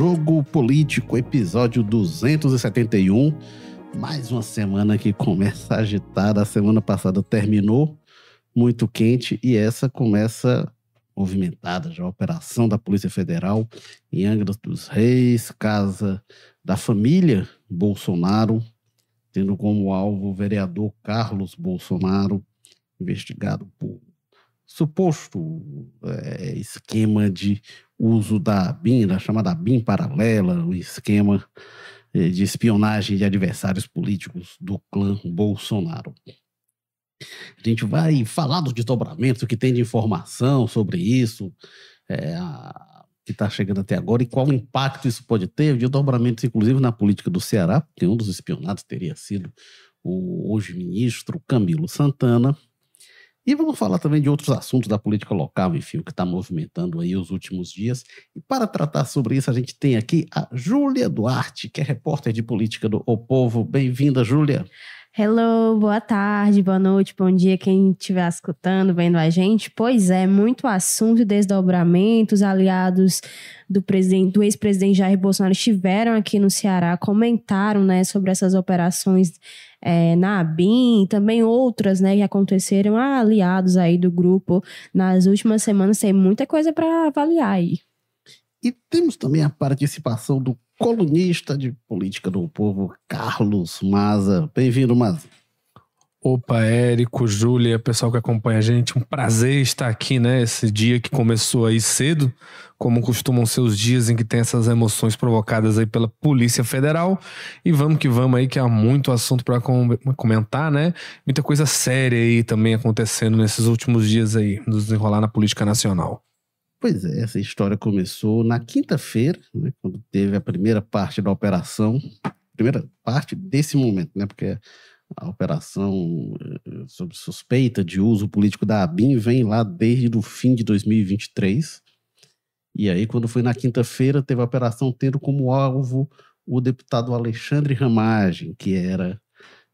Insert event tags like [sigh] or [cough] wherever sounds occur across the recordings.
Jogo Político, episódio 271. Mais uma semana que começa agitada. A semana passada terminou muito quente e essa começa movimentada já. A operação da Polícia Federal em Angra dos Reis, casa da família Bolsonaro, tendo como alvo o vereador Carlos Bolsonaro, investigado por suposto é, esquema de uso da BIM, da chamada BIM paralela, o esquema é, de espionagem de adversários políticos do clã Bolsonaro. A gente vai falar desdobramentos, o que tem de informação sobre isso, é, a, que está chegando até agora e qual impacto isso pode ter, desdobramentos, inclusive, na política do Ceará, porque um dos espionados teria sido o hoje ministro Camilo Santana, e vamos falar também de outros assuntos da política local, enfim, o que está movimentando aí os últimos dias. E para tratar sobre isso, a gente tem aqui a Júlia Duarte, que é repórter de política do O Povo. Bem-vinda, Júlia. Hello, boa tarde, boa noite, bom dia quem estiver escutando, vendo a gente. Pois é, muito assunto, desdobramentos, aliados do presidente, do ex-presidente Jair Bolsonaro estiveram aqui no Ceará, comentaram, né, sobre essas operações é, na ABIN, também outras, né, que aconteceram, ah, aliados aí do grupo nas últimas semanas, tem muita coisa para avaliar aí. E temos também a participação do colunista de política do povo, Carlos Maza. Bem-vindo, Maza. Opa, Érico, Júlia, pessoal que acompanha a gente, um prazer estar aqui, né? Esse dia que começou aí cedo, como costumam ser os dias em que tem essas emoções provocadas aí pela Polícia Federal. E vamos que vamos aí, que há muito assunto para comentar, né? Muita coisa séria aí também acontecendo nesses últimos dias aí, nos desenrolar na política nacional. Pois é, essa história começou na quinta-feira, né, quando teve a primeira parte da operação, primeira parte desse momento, né, porque a operação eh, sob suspeita de uso político da ABIN vem lá desde o fim de 2023. E aí, quando foi na quinta-feira, teve a operação tendo como alvo o deputado Alexandre Ramagem, que era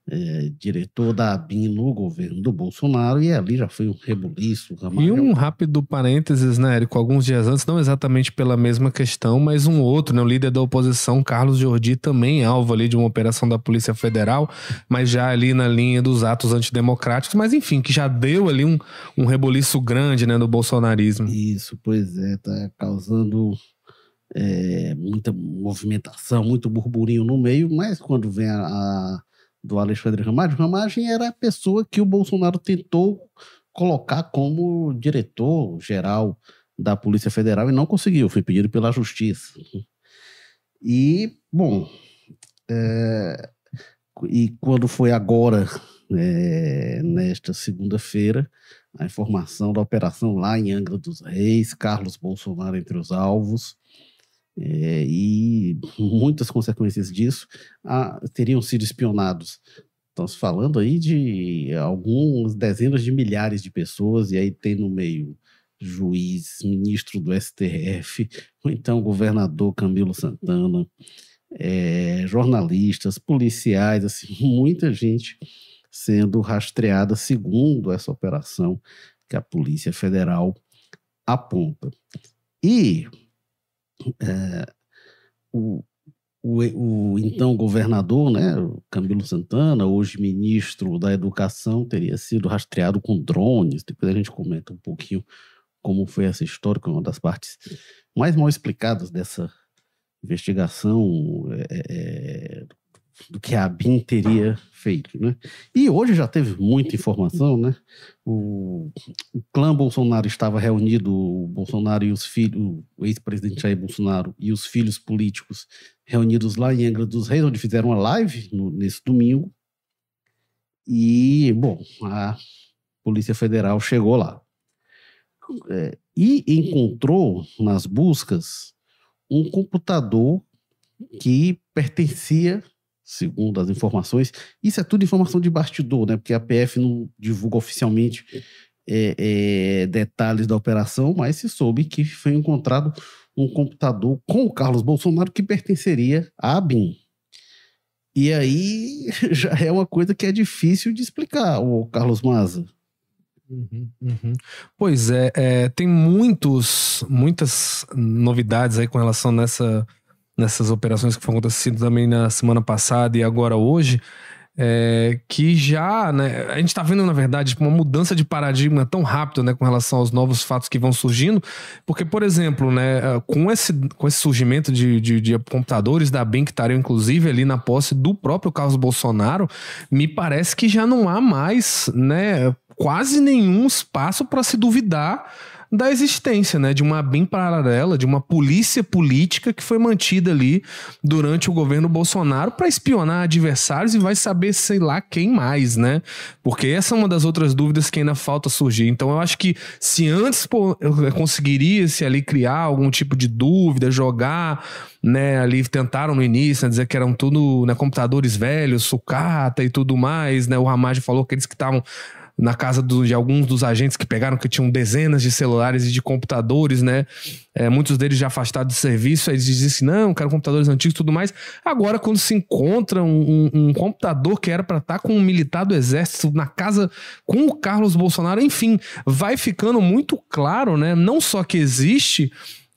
é, diretor da ABIN no governo do Bolsonaro, e ali já foi um rebuliço. E um rápido parênteses, né, Érico? Alguns dias antes, não exatamente pela mesma questão, mas um outro, né, o líder da oposição, Carlos Jordi, também alvo ali de uma operação da Polícia Federal, mas já ali na linha dos atos antidemocráticos, mas enfim, que já deu ali um, um rebuliço grande, né, no bolsonarismo. Isso, pois é, tá causando é, muita movimentação, muito burburinho no meio, mas quando vem a, a do Alexandre Ramagem, Ramagem era a pessoa que o Bolsonaro tentou colocar como diretor-geral da Polícia Federal e não conseguiu, foi pedido pela Justiça. E, bom, é, e quando foi agora, é, nesta segunda-feira, a informação da operação lá em Angra dos Reis, Carlos Bolsonaro entre os alvos, é, e muitas consequências disso ah, teriam sido espionados. Estamos falando aí de algumas dezenas de milhares de pessoas, e aí tem no meio juiz, ministro do STF, ou então governador Camilo Santana, é, jornalistas, policiais, assim, [laughs] muita gente sendo rastreada segundo essa operação que a Polícia Federal aponta. E é, o, o, o, então governador, né, Camilo Santana, hoje ministro da Educação, teria sido rastreado com drones. Depois a gente comenta um pouquinho como foi essa história, que é uma das partes mais mal explicadas dessa investigação é, é, do que a BIM teria feito, né? E hoje já teve muita informação, né? O, o clã Bolsonaro estava reunido, o Bolsonaro e os filhos, o ex-presidente Jair Bolsonaro e os filhos políticos reunidos lá em Angra dos Reis, onde fizeram uma live no, nesse domingo. E, bom, a Polícia Federal chegou lá. É, e encontrou nas buscas um computador que pertencia segundo as informações. Isso é tudo informação de bastidor, né? Porque a PF não divulga oficialmente é, é, detalhes da operação, mas se soube que foi encontrado um computador com o Carlos Bolsonaro que pertenceria à ABIN. E aí [laughs] já é uma coisa que é difícil de explicar, o Carlos Maza. Uhum, uhum. Pois é, é, tem muitos, muitas novidades aí com relação nessa nessas operações que foram acontecendo também na semana passada e agora hoje, é, que já, né, a gente está vendo, na verdade, uma mudança de paradigma tão rápida, né, com relação aos novos fatos que vão surgindo, porque, por exemplo, né, com esse, com esse surgimento de, de, de computadores da BIM que estariam, inclusive, ali na posse do próprio Carlos Bolsonaro, me parece que já não há mais, né, quase nenhum espaço para se duvidar da existência, né, de uma BIM paralela, de uma polícia política que foi mantida ali durante o governo Bolsonaro para espionar adversários e vai saber sei lá quem mais, né? Porque essa é uma das outras dúvidas que ainda falta surgir. Então eu acho que se antes pô, conseguiria se ali criar algum tipo de dúvida, jogar né, ali tentaram no início né, dizer que eram tudo né, computadores velhos, sucata e tudo mais, né? O Ramage falou que eles que estavam na casa do, de alguns dos agentes que pegaram, que tinham dezenas de celulares e de computadores, né? É, muitos deles já afastados de serviço, eles diziam assim, não, quero computadores antigos e tudo mais. Agora, quando se encontra um, um, um computador que era para estar tá com um militar do exército na casa com o Carlos Bolsonaro, enfim, vai ficando muito claro, né? Não só que existe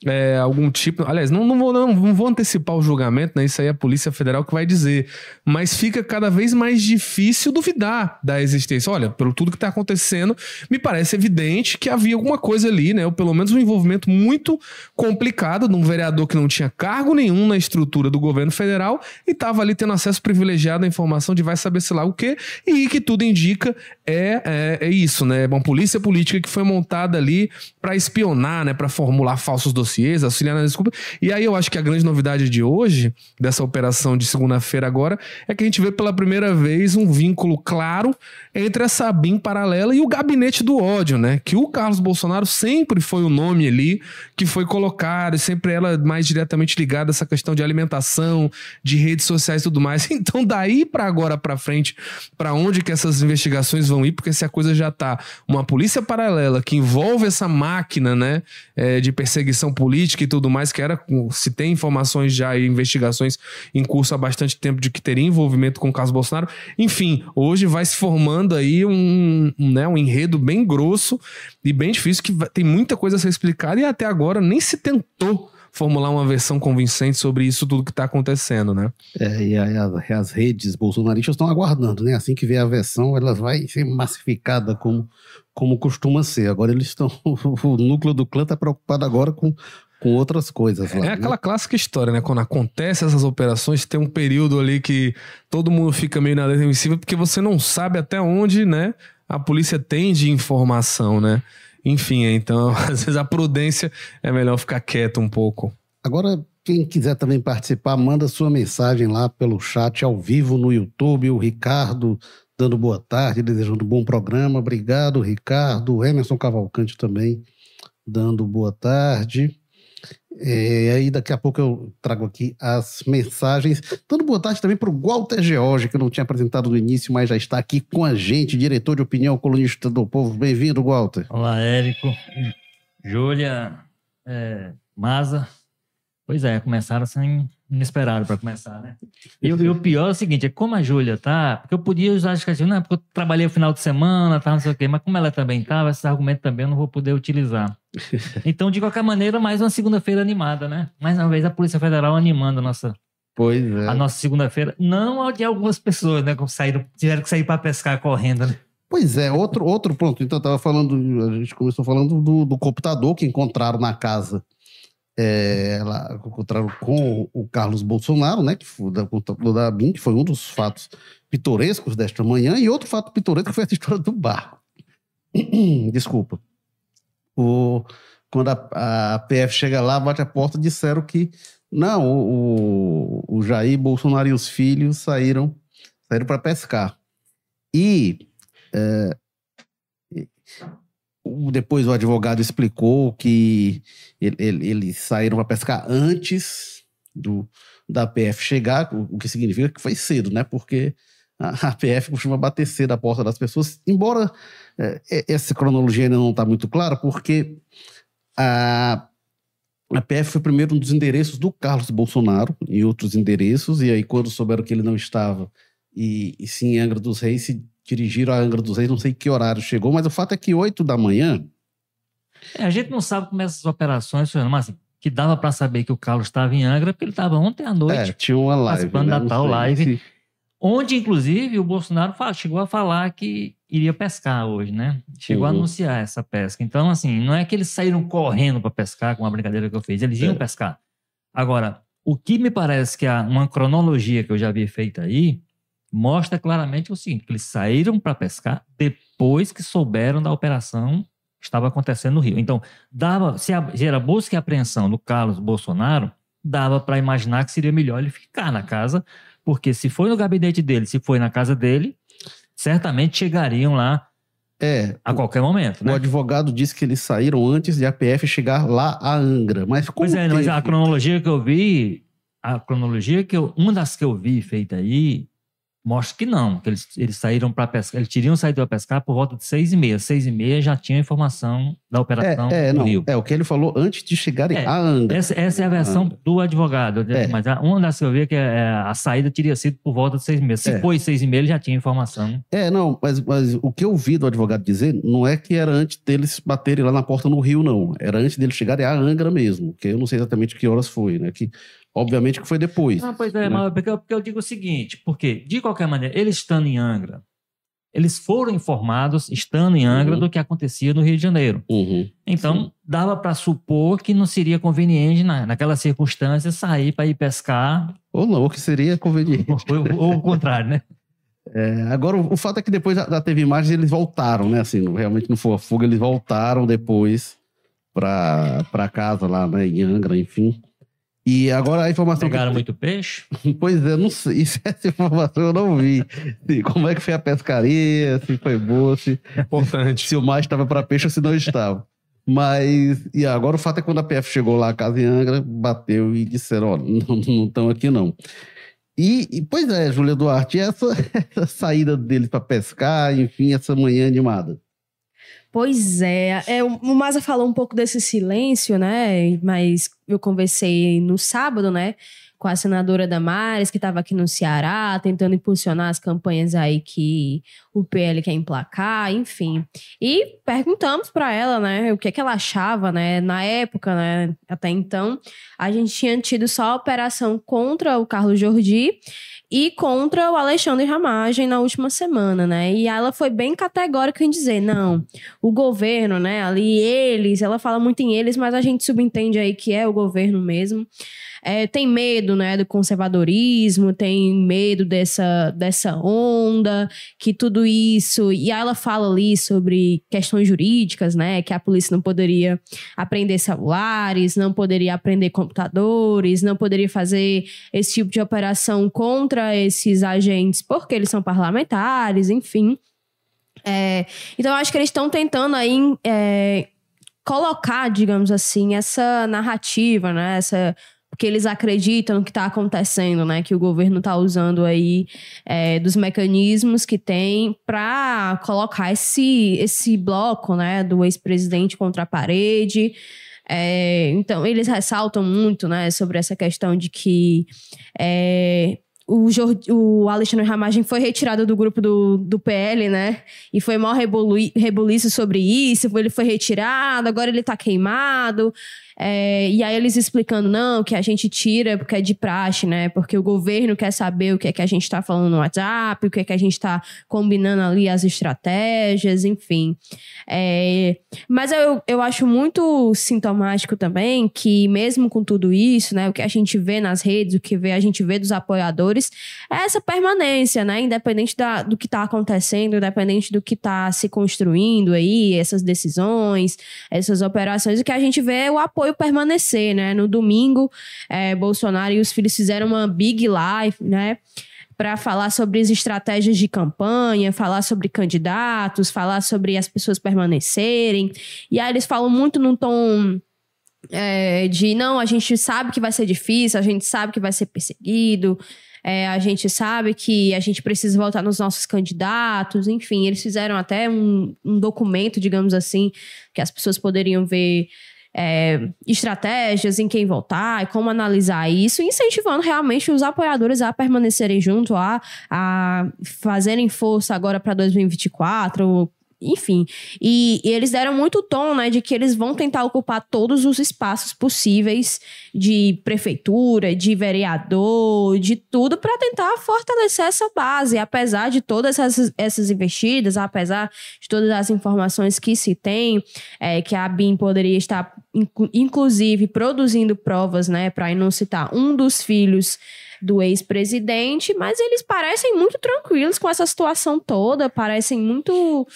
é, algum tipo. Aliás, não, não, vou, não, não, vou antecipar o julgamento, né? Isso aí é a Polícia Federal que vai dizer. Mas fica cada vez mais difícil duvidar da existência. Olha, pelo tudo que está acontecendo, me parece evidente que havia alguma coisa ali, né? Ou pelo menos um envolvimento muito complicado de um vereador que não tinha cargo nenhum na estrutura do governo federal e estava ali tendo acesso privilegiado à informação de vai saber se lá o quê, e que tudo indica é, é, é isso, né? Uma polícia política que foi montada ali para espionar, né? Para formular falsos dossiês dossiês, auxiliar na desculpa. E aí eu acho que a grande novidade de hoje, dessa operação de segunda-feira agora, é que a gente vê pela primeira vez um vínculo claro entre essa BIM paralela e o gabinete do ódio, né? Que o Carlos Bolsonaro sempre foi o nome ali que foi colocado, e sempre ela mais diretamente ligada a essa questão de alimentação, de redes sociais e tudo mais. [laughs] Então, daí para agora para frente, para onde que essas investigações vão ir? Porque se a coisa já tá uma polícia paralela que envolve essa máquina, né, é, de perseguição política e tudo mais, que era se tem informações já e investigações em curso há bastante tempo de que teria envolvimento com o Carlos Bolsonaro. Enfim, hoje vai se formando aí um, um, né, um enredo bem grosso e bem difícil, que tem muita coisa a ser explicada e até agora nem se tentou formular uma versão convincente sobre isso tudo que está acontecendo, né? É, e as, as redes bolsonaristas estão aguardando, né? Assim que vier a versão, ela vai ser massificada como, como costuma ser. Agora eles estão. [laughs] O núcleo do clã está preocupado agora com com outras coisas lá. É né? aquela clássica história, né? Quando acontece essas operações, tem um período ali que todo mundo fica meio na defensiva porque você não sabe até onde, né? A polícia tem de informação, né? Enfim, então, [laughs] às vezes a prudência é melhor ficar quieto um pouco. Agora, quem quiser também participar, manda sua mensagem lá pelo chat ao vivo no YouTube. O Ricardo dando boa tarde, desejando um bom programa. Obrigado, Ricardo. Emerson Cavalcante também dando boa tarde. É, aí daqui a pouco eu trago aqui as mensagens. Dando boa tarde também para o Walter George, que eu não tinha apresentado no início, mas já está aqui com a gente, diretor de opinião, colunista do povo. Bem-vindo, Walter. Olá, Érico, Júlia, é, Maza. Pois é, começaram sem inesperado para começar, né? E, e, o pior é o seguinte, é como a Júlia tá, porque eu podia usar as questões, não, porque eu trabalhei o final de semana, tá, não sei o quê, mas como ela também estava, esse argumento também eu não vou poder utilizar. [laughs] Então, de qualquer maneira, mais uma segunda-feira animada, né? Mais uma vez a Polícia Federal animando a nossa Pois é. A nossa segunda-feira, não de algumas pessoas, né, que saíram, tiveram que sair para pescar correndo, né? Pois é, outro, outro ponto. Então, eu estava falando, a gente começou falando do, do computador que encontraram na casa é, encontraram com o Carlos Bolsonaro, né, que foi da, da BIM, que foi um dos fatos pitorescos desta manhã, e outro fato pitoresco foi essa história do barco. [clears throat] Desculpa. O, quando a, a, PF chega lá, bate a porta, disseram que não, o, o, o Jair Bolsonaro e os filhos saíram, saíram para pescar. E é, depois o advogado explicou que ele, ele, eles saíram para pescar antes do, da PF chegar, o, que significa que foi cedo, né? Porque a, [laughs] a PF costuma bater cedo a porta das pessoas, embora é, essa cronologia ainda não está muito clara, porque a, a PF foi primeiro um dos endereços do Carlos Bolsonaro e outros endereços, e aí quando souberam que ele não estava e, e sim Angra dos Reis, se dirigiram a Angra dos Reis, não sei que horário chegou, mas o fato é que 8 da manhã. É, a gente não sabe como essas operações funcionam, mas assim, que dava para saber que o Carlos estava em Angra, porque ele estava ontem à noite, É, tinha uma live. participando né? da tal live. se- onde, inclusive, o Bolsonaro chegou a falar que iria pescar hoje, né? Chegou a Uhum. anunciar essa pesca. Então, assim, não é que eles saíram correndo para pescar, com a brincadeira que eu fiz, eles iam É. pescar. Agora, o que me parece que há uma cronologia que eu já vi feita aí, mostra claramente o seguinte: que eles saíram para pescar depois que souberam da operação que estava acontecendo no Rio. Então, dava, se, a, se era busca e apreensão do Carlos Bolsonaro, dava para imaginar que seria melhor ele ficar na casa, porque se foi no gabinete dele, se foi na casa dele, certamente chegariam lá É, a qualquer momento, o né? advogado disse que eles saíram antes de a PF chegar lá a Angra. Mas como Pois é, mas a teve- cronologia que eu vi, a cronologia que eu, uma das que eu vi feita aí, mostra que não, que eles, eles saíram para pescar, eles teriam saído para pescar por volta de seis e meia. Seis e meia já tinha informação da operação É, é, no não. Rio. É o que ele falou antes de chegarem É, a Angra. Essa, essa é a versão Angra. do advogado. É. Mas a- uma das que eu vi é que é, a saída teria sido por volta de seis e meia. Se É. foi seis e meia, ele já tinha informação. É, não, mas, mas o que eu vi do advogado dizer não é que era antes deles baterem lá na porta no Rio, não. Era antes deles chegarem a Angra mesmo, que eu não sei exatamente que horas foi, né? Que, obviamente que foi depois. Ah, pois é, né? mas porque, eu- porque eu digo o seguinte, porque, de qualquer maneira, eles estando em Angra, eles foram informados, estando em Angra, Uhum. do que acontecia no Rio de Janeiro. Uhum. Então, dava para supor que não seria conveniente, na, naquela circunstância, sair para ir pescar, Ou não, ou que seria conveniente. [laughs] ou, ou o contrário, né? É, agora, o, o fato é que depois já teve imagens eles voltaram, né? Assim, não- realmente não foi a fuga, eles voltaram depois pra casa lá, né? Em Angra, enfim. E agora a informação. que- Pegaram muito peixe. [laughs] Pois é, não sei. [laughs] Essa informação eu não vi. Como é que foi a pescaria, se foi boa, se, Importante. se o mar estava para peixe ou se não estava. Mas, e agora o fato é que quando a PF chegou lá, a casa em Angra, bateu e disseram: olha, não não estão aqui não. E, e, pois é, Júlia Duarte, e essa, [laughs] essa saída deles para pescar, enfim, essa manhã animada. Pois é, é, o Maza falou um pouco desse silêncio, né? Mas eu conversei no sábado, né? Com a senadora Damares, que estava aqui no Ceará, tentando impulsionar as campanhas aí que o PL quer emplacar, enfim. E perguntamos para ela, né? O que, é que ela achava, né? Na época, né? Até então, a gente tinha tido só a operação contra o Carlos Jordi e contra o Alexandre Ramagem na última semana, né? E ela foi bem categórica em dizer, não, o governo, né, ali eles, ela fala muito em eles, mas a gente subentende aí que é o governo mesmo. É, tem medo, né, do conservadorismo, tem medo dessa, dessa onda, que tudo isso. E ela fala ali sobre questões jurídicas, né, que a polícia não poderia aprender celulares, não poderia aprender computadores, não poderia fazer esse tipo de operação contra esses agentes porque eles são parlamentares, enfim. É, então, eu acho que eles estão tentando aí é, colocar, digamos assim, essa narrativa, né? Essa, porque eles acreditam que está acontecendo, né? Que o governo está usando aí é, dos mecanismos que tem para colocar esse, esse bloco, né? Do ex-presidente contra a parede. É, então, eles ressaltam muito, né? Sobre essa questão de que é, o, Jor- o Alexandre Ramagem foi retirado do grupo do, do PL, né? E foi reboli- rebuliço sobre isso. Ele foi retirado, agora ele tá queimado. É, e aí eles explicando, não, que a gente tira porque é de praxe, né? Porque o governo quer saber o que é que a gente tá falando no WhatsApp, o que é que a gente tá combinando ali as estratégias, enfim. É, mas eu, eu acho muito sintomático também que, mesmo com tudo isso, né, o que a gente vê nas redes, o que vê, a gente vê dos apoiadores, é essa permanência, né? Independente da, do que está acontecendo, independente do que está se construindo aí, essas decisões, essas operações, o que a gente vê é o apoio permanecer, né? No domingo, é, Bolsonaro e os filhos fizeram uma big live, né? para falar sobre as estratégias de campanha, falar sobre candidatos, falar sobre as pessoas permanecerem. E aí eles falam muito num tom é, de não, a gente sabe que vai ser difícil, a gente sabe que vai ser perseguido, é, a gente sabe que a gente precisa voltar nos nossos candidatos, enfim, eles fizeram até um, um documento, digamos assim, que as pessoas poderiam ver é, estratégias em quem votar e como analisar isso, incentivando realmente os apoiadores a permanecerem junto, a, a fazerem força agora para 2024, enfim. E, e, eles deram muito tom, né, de que eles vão tentar ocupar todos os espaços possíveis de prefeitura, de vereador, de tudo para tentar fortalecer essa base, apesar de todas essas, essas investidas, apesar de todas as informações que se tem, é, que a BIM poderia estar, inclusive, produzindo provas, né, para não citar um dos filhos do ex-presidente, mas eles parecem muito tranquilos com essa situação toda, parecem muito.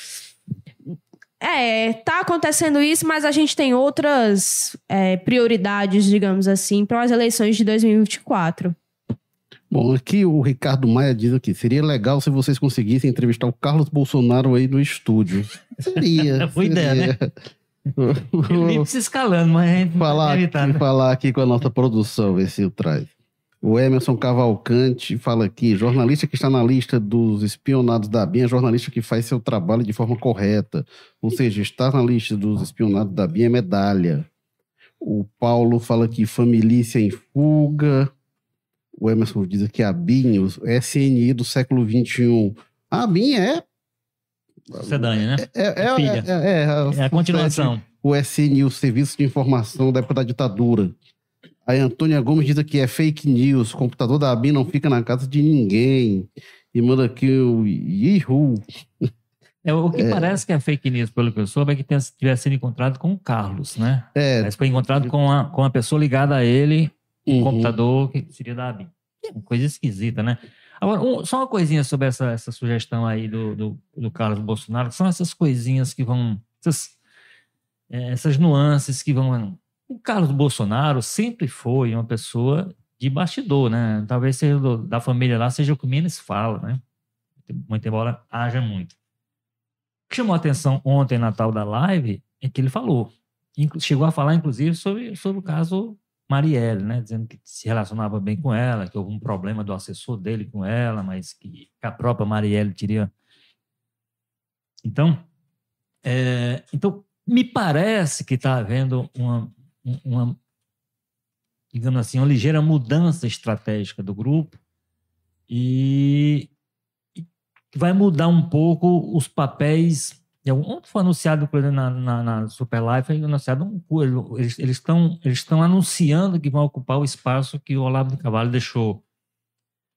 É, tá acontecendo isso, mas a gente tem outras é, prioridades, digamos assim, para as eleições de 2024. Bom, aqui o Ricardo Maia diz aqui: seria legal se vocês conseguissem entrevistar o Carlos Bolsonaro aí no estúdio. Seria. [laughs] Boa ideia, né? Ele se escalando, mas a gente falar, evitar, aqui, né? falar aqui com a nossa produção, ver se o traz. O Emerson Cavalcante fala aqui: jornalista que está na lista dos espionados da BIM é jornalista que faz seu trabalho de forma correta. Ou seja, estar na lista dos espionados da BIM é medalha. O Paulo fala aqui: família em fuga. O Emerson diz aqui: a BIM, o SNI do século XXI. A BIM é. Sedânia, né? É, é, é, é, é, é a continuação. O SNI, o Serviço de Informação da época da ditadura. A Antônia Gomes diz aqui, é fake news, o computador da ABIN não fica na casa de ninguém. E manda aqui o Ihu. É, o que é. parece que é fake news, pelo que eu soube, é que tenha, tivesse sido encontrado com o Carlos, né? É. Mas foi encontrado com a, com a pessoa ligada a ele, um uhum. computador que seria da ABIN. É uma coisa esquisita, né? Agora, um, só uma coisinha sobre essa, essa sugestão aí do, do, do Carlos Bolsonaro, são essas coisinhas que vão. Essas, é, essas nuances que vão o Carlos Bolsonaro sempre foi uma pessoa de bastidor, né? Talvez seja do, da família lá seja o que menos fala, né? Muito embora haja muito. O que chamou a atenção ontem na tal da live é que ele falou. Chegou a falar, inclusive, sobre, sobre o caso Marielle, né? Dizendo que se relacionava bem com ela, que houve um problema do assessor dele com ela, mas que a própria Marielle teria. Então, é, então me parece que está havendo uma, uma, digamos assim, uma ligeira mudança estratégica do grupo e, e vai mudar um pouco os papéis. Ontem foi anunciado na, na, na Super Life, foi anunciado um, eles estão eles estão anunciando que vão ocupar o espaço que o Olavo de Cavalho deixou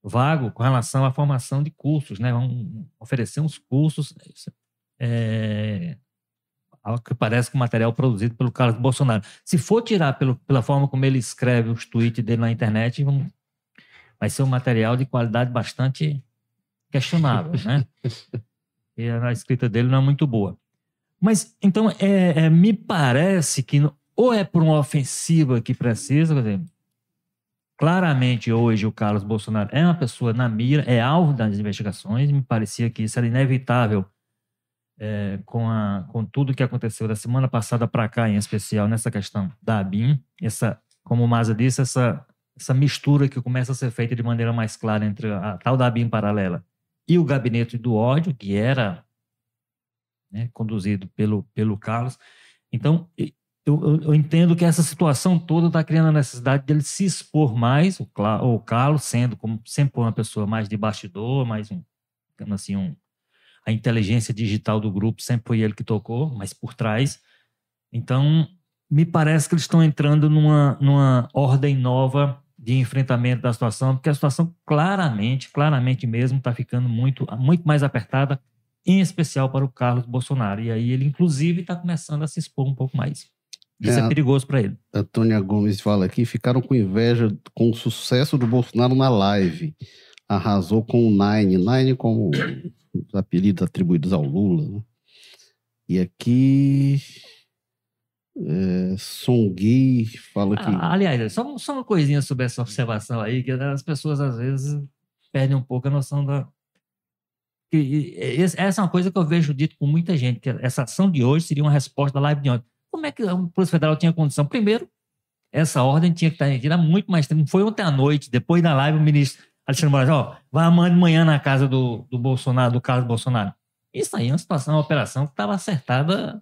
vago com relação à formação de cursos, né? Vão oferecer uns cursos é, que parece que o material produzido pelo Carlos Bolsonaro. Se for tirar pelo, pela forma como ele escreve os tweets dele na internet, vamos, vai ser um material de qualidade bastante questionável, né? [laughs] e a escrita dele não é muito boa. Mas, então, é, é, me parece que ou é por uma ofensiva que precisa, quer dizer, claramente hoje o Carlos Bolsonaro é uma pessoa na mira, é alvo das investigações, me parecia que isso era inevitável é, com, a, com tudo que aconteceu da semana passada para cá, em especial nessa questão da ABIN, essa, como o Maza disse, essa, essa mistura que começa a ser feita de maneira mais clara entre a tal da ABIN paralela e o gabinete do ódio, que era né, conduzido pelo, pelo Carlos. Então, eu, eu, entendo que essa situação toda está criando a necessidade dele se expor mais, o, o Carlos sendo como sempre uma pessoa mais de bastidor, mais um, assim, um, a inteligência digital do grupo sempre foi ele que tocou, mas por trás. Então, me parece que eles estão entrando numa, numa ordem nova de enfrentamento da situação, porque a situação claramente, claramente mesmo, está ficando muito, muito mais apertada, em especial para o Carlos Bolsonaro. E aí ele, inclusive, está começando a se expor um pouco mais. Isso é, é perigoso para ele. Antônia Gomes fala aqui: ficaram com inveja com o sucesso do Bolsonaro na live. Arrasou com o Nine. Nine como os apelidos atribuídos ao Lula. Né? E aqui. É, Songui fala que. Ah, aliás, só, só uma coisinha sobre essa observação aí, que as pessoas às vezes perdem um pouco a noção da. Que, essa é uma coisa que eu vejo dito com muita gente, que essa ação de hoje seria uma resposta da live de ontem. Como é que o Polícia Federal tinha condição? Primeiro, essa ordem tinha que estar retida muito mais tempo. Não foi ontem à noite, depois da live, o ministro Alexandre Moraes, ó, vai amanhã de manhã na casa do, do Bolsonaro, do Carlos Bolsonaro. Isso aí é uma situação, uma operação que estava acertada.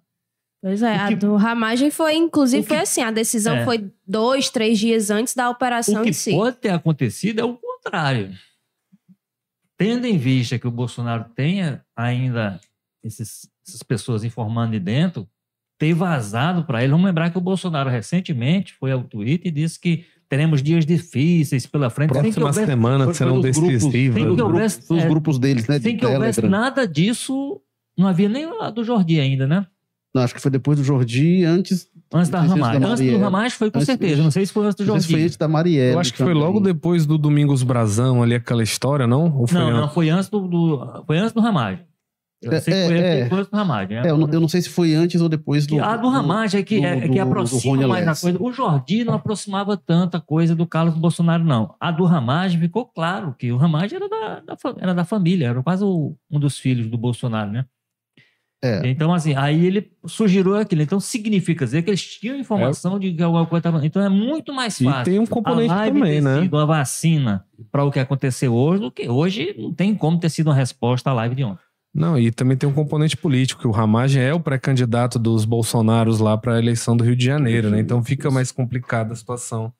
Pois é, que, a do Ramagem foi, inclusive, que, foi assim, a decisão é, foi dois, três dias antes da operação o que em si. pode ter acontecido é o contrário. Tendo em vista que o Bolsonaro tenha ainda esses, essas pessoas informando de dentro ter vazado para ele. Vamos lembrar que o Bolsonaro recentemente foi ao Twitter e disse que teremos dias difíceis pela frente. sem que Próxima houvesse- semana serão decisivas. Tem que né? grupos, houvesse- os é, grupos deles, né? De sem que houvesse nada disso, não havia nem a do Jordi ainda, né? Não, acho que foi depois do Jordi, antes. Antes da Não Ramagem. da Antes do. Ramagem foi com Antes- certeza. Não sei se foi antes do Não se foi Jordi. antes da Marielle. Eu acho que foi também. logo depois do Domingos Brazão, ali aquela história, não? Ou foi Não, não, antes? foi antes do, do- foi antes do Ramagem. Eu É, sei que é, foi, é. foi antes do Ramagem. É, eu, não, eu não sei se foi antes ou depois do. Que a do Ramagem é que, é, do- que do- do aproxima mais a coisa. O Jordi não aproximava tanta coisa do Carlos Bolsonaro, não. A do Ramagem ficou claro que o Ramagem era da, da era da família, era quase o- um dos filhos do Bolsonaro, né? É. Então, assim, aí ele sugeriu aquilo. Então, significa dizer que eles tinham informação de que alguma coisa estava. Então, é muito mais E fácil. tem um componente a live também, ter né? sido uma vacina para o que aconteceu hoje, do que hoje não tem como ter sido uma resposta à live de ontem. Não, e também tem um componente político, que o Ramagem é o pré-candidato dos Bolsonaros lá para a eleição do Rio de Janeiro, né? Então fica mais complicada a situação.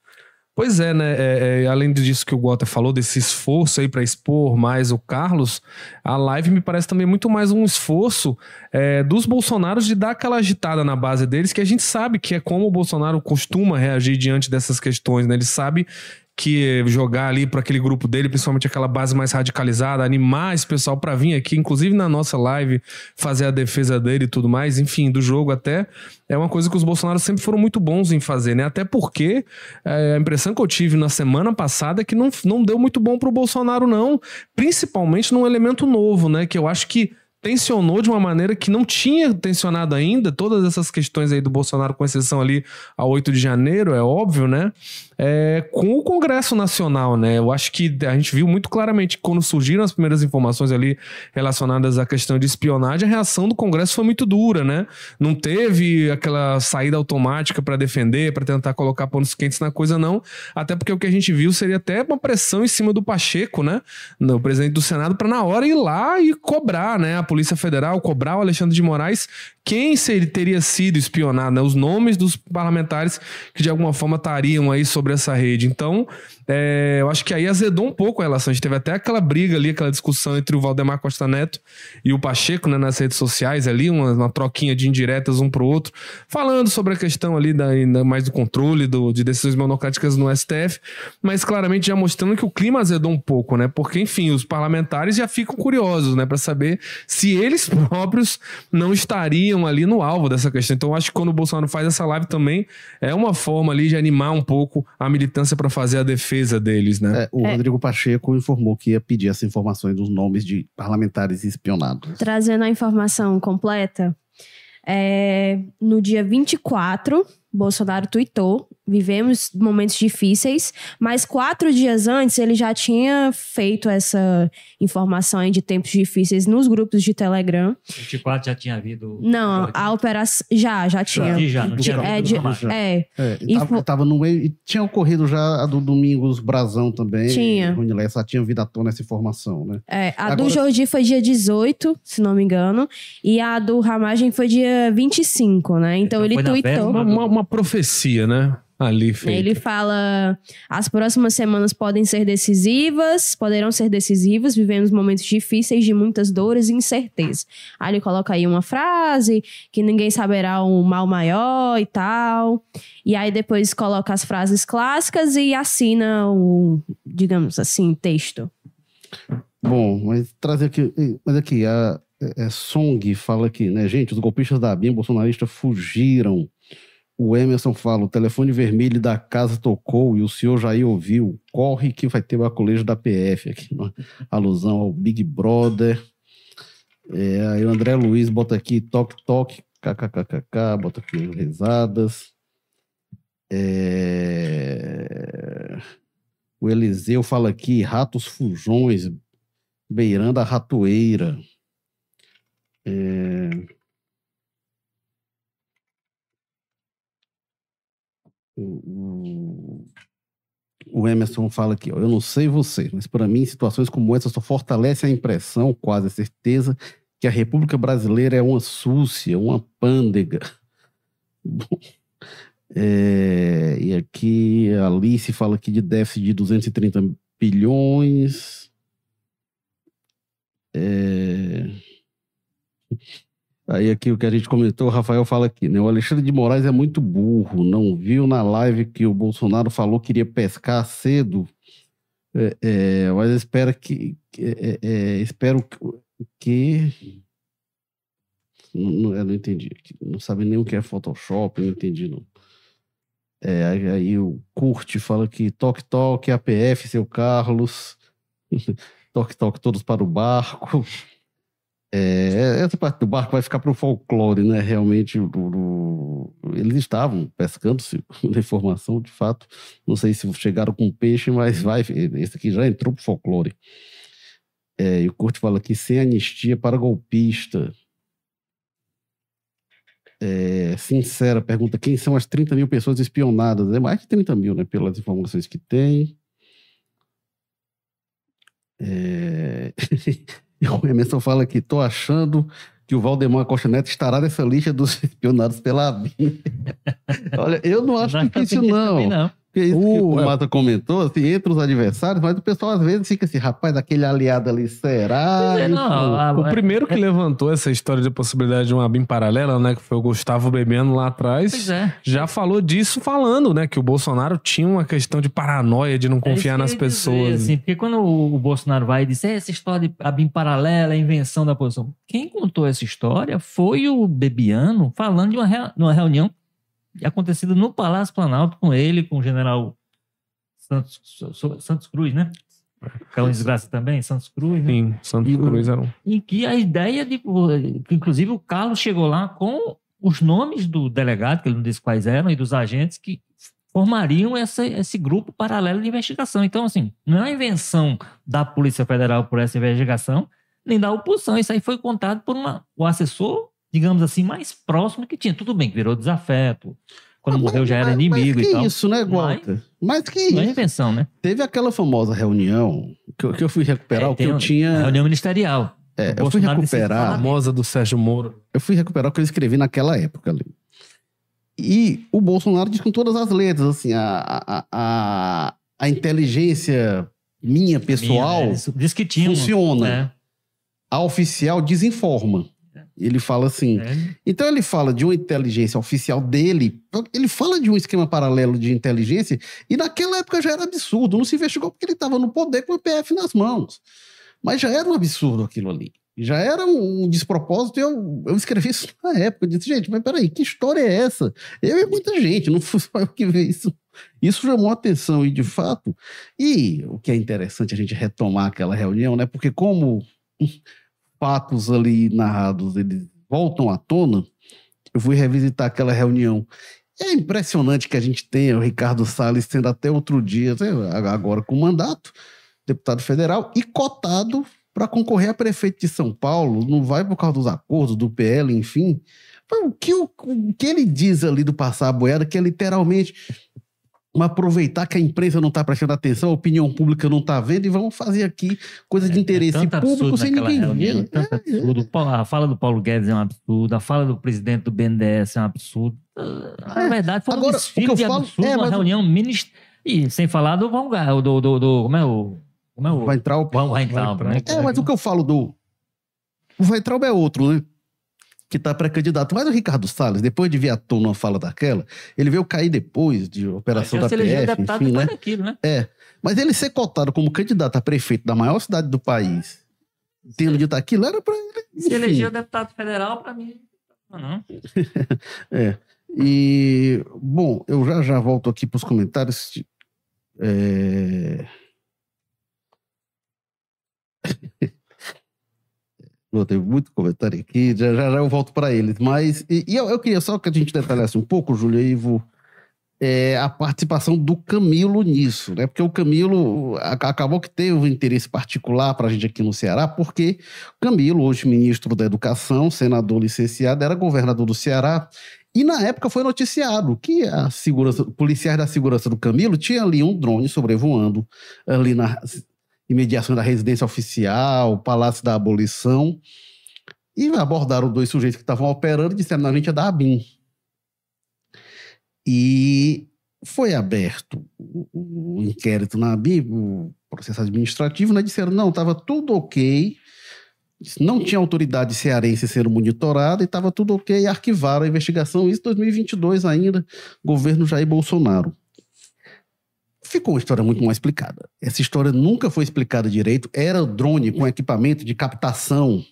Pois é, né? É, é, além disso que o Walter falou, desse esforço aí para expor mais o Carlos, a live me parece também muito mais um esforço é, dos Bolsonaros de dar aquela agitada na base deles, que a gente sabe que é como o Bolsonaro costuma reagir diante dessas questões, né? Ele sabe que jogar ali para aquele grupo dele, principalmente aquela base mais radicalizada, animar esse pessoal para vir aqui, inclusive na nossa live, fazer a defesa dele e tudo mais, enfim, do jogo até, é uma coisa que os Bolsonaros sempre foram muito bons em fazer, né? Até porque é, a impressão que eu tive na semana passada é que não, não deu muito bom pro Bolsonaro, não, principalmente num elemento novo, né? Que eu acho que tensionou de uma maneira que não tinha tensionado ainda todas essas questões aí do Bolsonaro, com exceção ali a 8 de janeiro, é óbvio, né? É, com o Congresso Nacional, né? Eu acho que a gente viu muito claramente quando surgiram as primeiras informações ali relacionadas à questão de espionagem, a reação do Congresso foi muito dura, né? Não teve aquela saída automática para defender, para tentar colocar pontos quentes na coisa, não. Até porque o que a gente viu seria até uma pressão em cima do Pacheco, né? No presidente do Senado, para na hora ir lá e cobrar, né? A Polícia Federal, cobrar o Alexandre de Moraes quem seria, teria sido espionado, né? Os nomes dos parlamentares que de alguma forma estariam aí sobre essa rede. Então, é, eu acho que aí azedou um pouco a relação. A gente teve até aquela briga ali, aquela discussão entre o Valdemar Costa Neto e o Pacheco, né, nas redes sociais ali, uma, uma troquinha de indiretas um pro outro, falando sobre a questão ali da, mais do controle do, de decisões monocráticas no STF, mas claramente já mostrando que o clima azedou um pouco, né? Porque, enfim, os parlamentares já ficam curiosos, né, para saber se eles [laughs] próprios não estariam ali no alvo dessa questão. Então, eu acho que quando o Bolsonaro faz essa live também é uma forma ali de animar um pouco a militância para fazer a defesa deles, né? É, o É. Rodrigo Pacheco informou que ia pedir essas informações dos nomes de parlamentares espionados. Trazendo a informação completa, é, no dia 24, Bolsonaro tuitou: vivemos momentos difíceis, mas quatro dias antes ele já tinha feito essa informação aí de tempos difíceis nos grupos de Telegram. 24 já tinha havido. Não, a operação. Já, já tinha. Jordi já, não tinha É, de- é, É, E tava, tava no meio. E tinha ocorrido já a do Domingos Brazão também. Tinha. Rony Lessa tinha vindo à tona essa informação, né? É, a Agora- do Jordi foi dia 18, se não me engano, e a do Ramagem foi dia 25, né? Então, Então ele tweetou. Uma- uma profecia, né? Ali feita. Ele fala: as próximas semanas podem ser decisivas, poderão ser decisivas, vivemos momentos difíceis de muitas dores e incerteza. Aí ele coloca aí uma frase que ninguém saberá o mal maior e tal. E aí depois coloca as frases clássicas e assina o, digamos assim, texto. Bom, mas trazer aqui. Mas aqui, a é, Song fala aqui, né, gente? Os golpistas da BIM bolsonaristas fugiram. O Emerson fala: o telefone vermelho da casa tocou e o senhor Jair ouviu. Corre que vai ter o aculejo da PF aqui, uma alusão ao Big Brother. É, aí o André Luiz bota aqui toque, toque, kkkk, bota aqui risadas. É, O Eliseu fala aqui: ratos fujões, beirando a ratoeira. É, O, Emerson fala aqui, ó, eu não sei você, mas para mim situações como essa só fortalece a impressão, quase a certeza, que a República Brasileira é uma súcia, uma pândega. [laughs] É, e aqui a Alice fala aqui de déficit de 230 bilhões. É, [laughs] Aí aqui o que a gente comentou, o Rafael fala aqui, né? O Alexandre de Moraes é muito burro, não viu na live que o Bolsonaro falou que iria pescar cedo, é, é, mas espera que, é, é, espero que não, não, eu não entendi, não sabe nem o que é Photoshop, não entendi não. É, aí, aí o Curte fala que toque toque APF, seu Carlos, [laughs] toque toque todos para o barco. É, essa parte do barco vai ficar para o folclore, né? Realmente, eles estavam pescando, segundo [laughs] informação, de fato. Não sei se chegaram com peixe, mas vai. Esse aqui já entrou para o folclore. É, e o Curte fala aqui: sem anistia para golpista. É, sincera pergunta: quem são as 30 mil pessoas espionadas? É mais de 30 mil, né? Pelas informações que tem. É... [laughs] O Emerson fala que tô achando que o Valdemar Costa Neto estará nessa lista dos [laughs] espionados pela ABIN. [laughs] Olha, eu não acho não difícil, não. não. Porque isso uh, que o Mata comentou, assim, entre os adversários, mas o pessoal às vezes fica assim, rapaz, daquele aliado ali, será? É, não, o primeiro que é... levantou essa história de possibilidade de uma BIM paralela, né, que foi o Gustavo Bebendo lá atrás, é. já falou disso falando, né, que o Bolsonaro tinha uma questão de paranoia, de não é confiar é nas pessoas. Dizer, assim, porque quando o Bolsonaro vai e diz, essa história de a BIM paralela, a invenção da posição, quem contou essa história foi o Bebiano falando de uma, re... uma reunião acontecido no Palácio Planalto com ele, com o general Santos, Santos Cruz, né? Que é uma desgraça também, Santos Cruz. Né? Sim, Santos e, Cruz era um. Em que a ideia de. Inclusive, o Carlos chegou lá com os nomes do delegado, que ele não disse quais eram, e dos agentes que formariam essa, esse grupo paralelo de investigação. Então, assim, não é uma invenção da Polícia Federal por essa investigação, nem da oposição. Isso aí foi contado por uma, o assessor digamos assim, mais próximo que tinha. Tudo bem que virou desafeto. Quando ah, morreu mas, já era inimigo mas e tal. isso, né, Walter? Mas, mas que isso. Não é invenção, né? Teve aquela famosa reunião que eu, que eu fui recuperar, é, o que eu tinha... Reunião ministerial. É, eu fui recuperar... A famosa do Sérgio Moro. Eu fui recuperar o que eu escrevi naquela época ali. E o Bolsonaro diz com todas as letras, assim, a, a, a, a inteligência minha, pessoal, minha, é, diz que tinha, funciona. É. A oficial desinforma. Ele fala assim. É. Então ele fala de uma inteligência oficial dele. Ele fala de um esquema paralelo de inteligência e naquela época já era absurdo. Não se investigou porque ele estava no poder com o PF nas mãos. Mas já era um absurdo aquilo ali. Já era um despropósito e eu, eu escrevi isso na época. Eu disse, gente, mas peraí, que história é essa? Eu e muita gente, não [laughs] fui só eu que vi isso. Isso chamou atenção e de fato. E o que é interessante a gente retomar aquela reunião, né? Porque como fatos ali narrados eles voltam à tona, eu fui revisitar aquela reunião. É impressionante que a gente tenha o Ricardo Salles sendo até outro dia, agora com mandato, deputado federal, e cotado para concorrer a prefeito de São Paulo. Não vai por causa dos acordos do PL, enfim. O que, o, o que ele diz ali do passar a boiada, que é literalmente Vamos aproveitar que a imprensa não está prestando atenção, a opinião pública não está vendo e vamos fazer aqui coisa de é, interesse é público sem ninguém ver. É, tanto é, absurdo. A fala do Paulo Guedes é um absurdo, a fala do presidente do BNDES é um absurdo. Na verdade, foi um Agora, desfile de falo, absurdo, é, uma reunião ministerial. E sem falar do Van Gaal, do, do, do, Como é o. Como é o. Vai entrar o. Vai entrar, né? É, mas o que eu falo do. O Vai entrar é outro, né? Que está pré-candidato. Mas o Ricardo Salles, depois de vir à tona uma fala daquela, ele veio cair depois de operação da PF, enfim, né? Daquilo, né? É. Mas ele ser cotado como candidato a prefeito da maior cidade do país, tendo dito aquilo, era para ele. Enfim. Se elegeu deputado federal, para mim, não. [laughs] é. E, bom, eu já já volto aqui para os comentários. É... [laughs] Tem muito comentário aqui, já já, já eu volto para eles. Mas, e, e eu, eu, queria só que a gente detalhasse um pouco, Júlio, e vou, é, a participação do Camilo nisso, né? Porque o Camilo acabou que teve um interesse particular para a gente aqui no Ceará, porque o Camilo, hoje ministro da Educação, senador licenciado, era governador do Ceará. E na época foi noticiado que a segurança, policiais da segurança do Camilo tinha ali um drone sobrevoando ali na imediação da residência oficial, Palácio da Abolição, e abordaram dois sujeitos que estavam operando e disseram: não, a gente é da ABIN. E foi aberto o, inquérito na ABIN, o processo administrativo, né? Disseram: não, estava tudo ok, Não tinha autoridade cearense sendo monitorada e estava tudo ok e arquivaram a investigação. Isso em 2022 ainda, governo Jair Bolsonaro. Ficou uma história muito mal explicada. Essa história nunca foi explicada direito. Era drone com equipamento de captação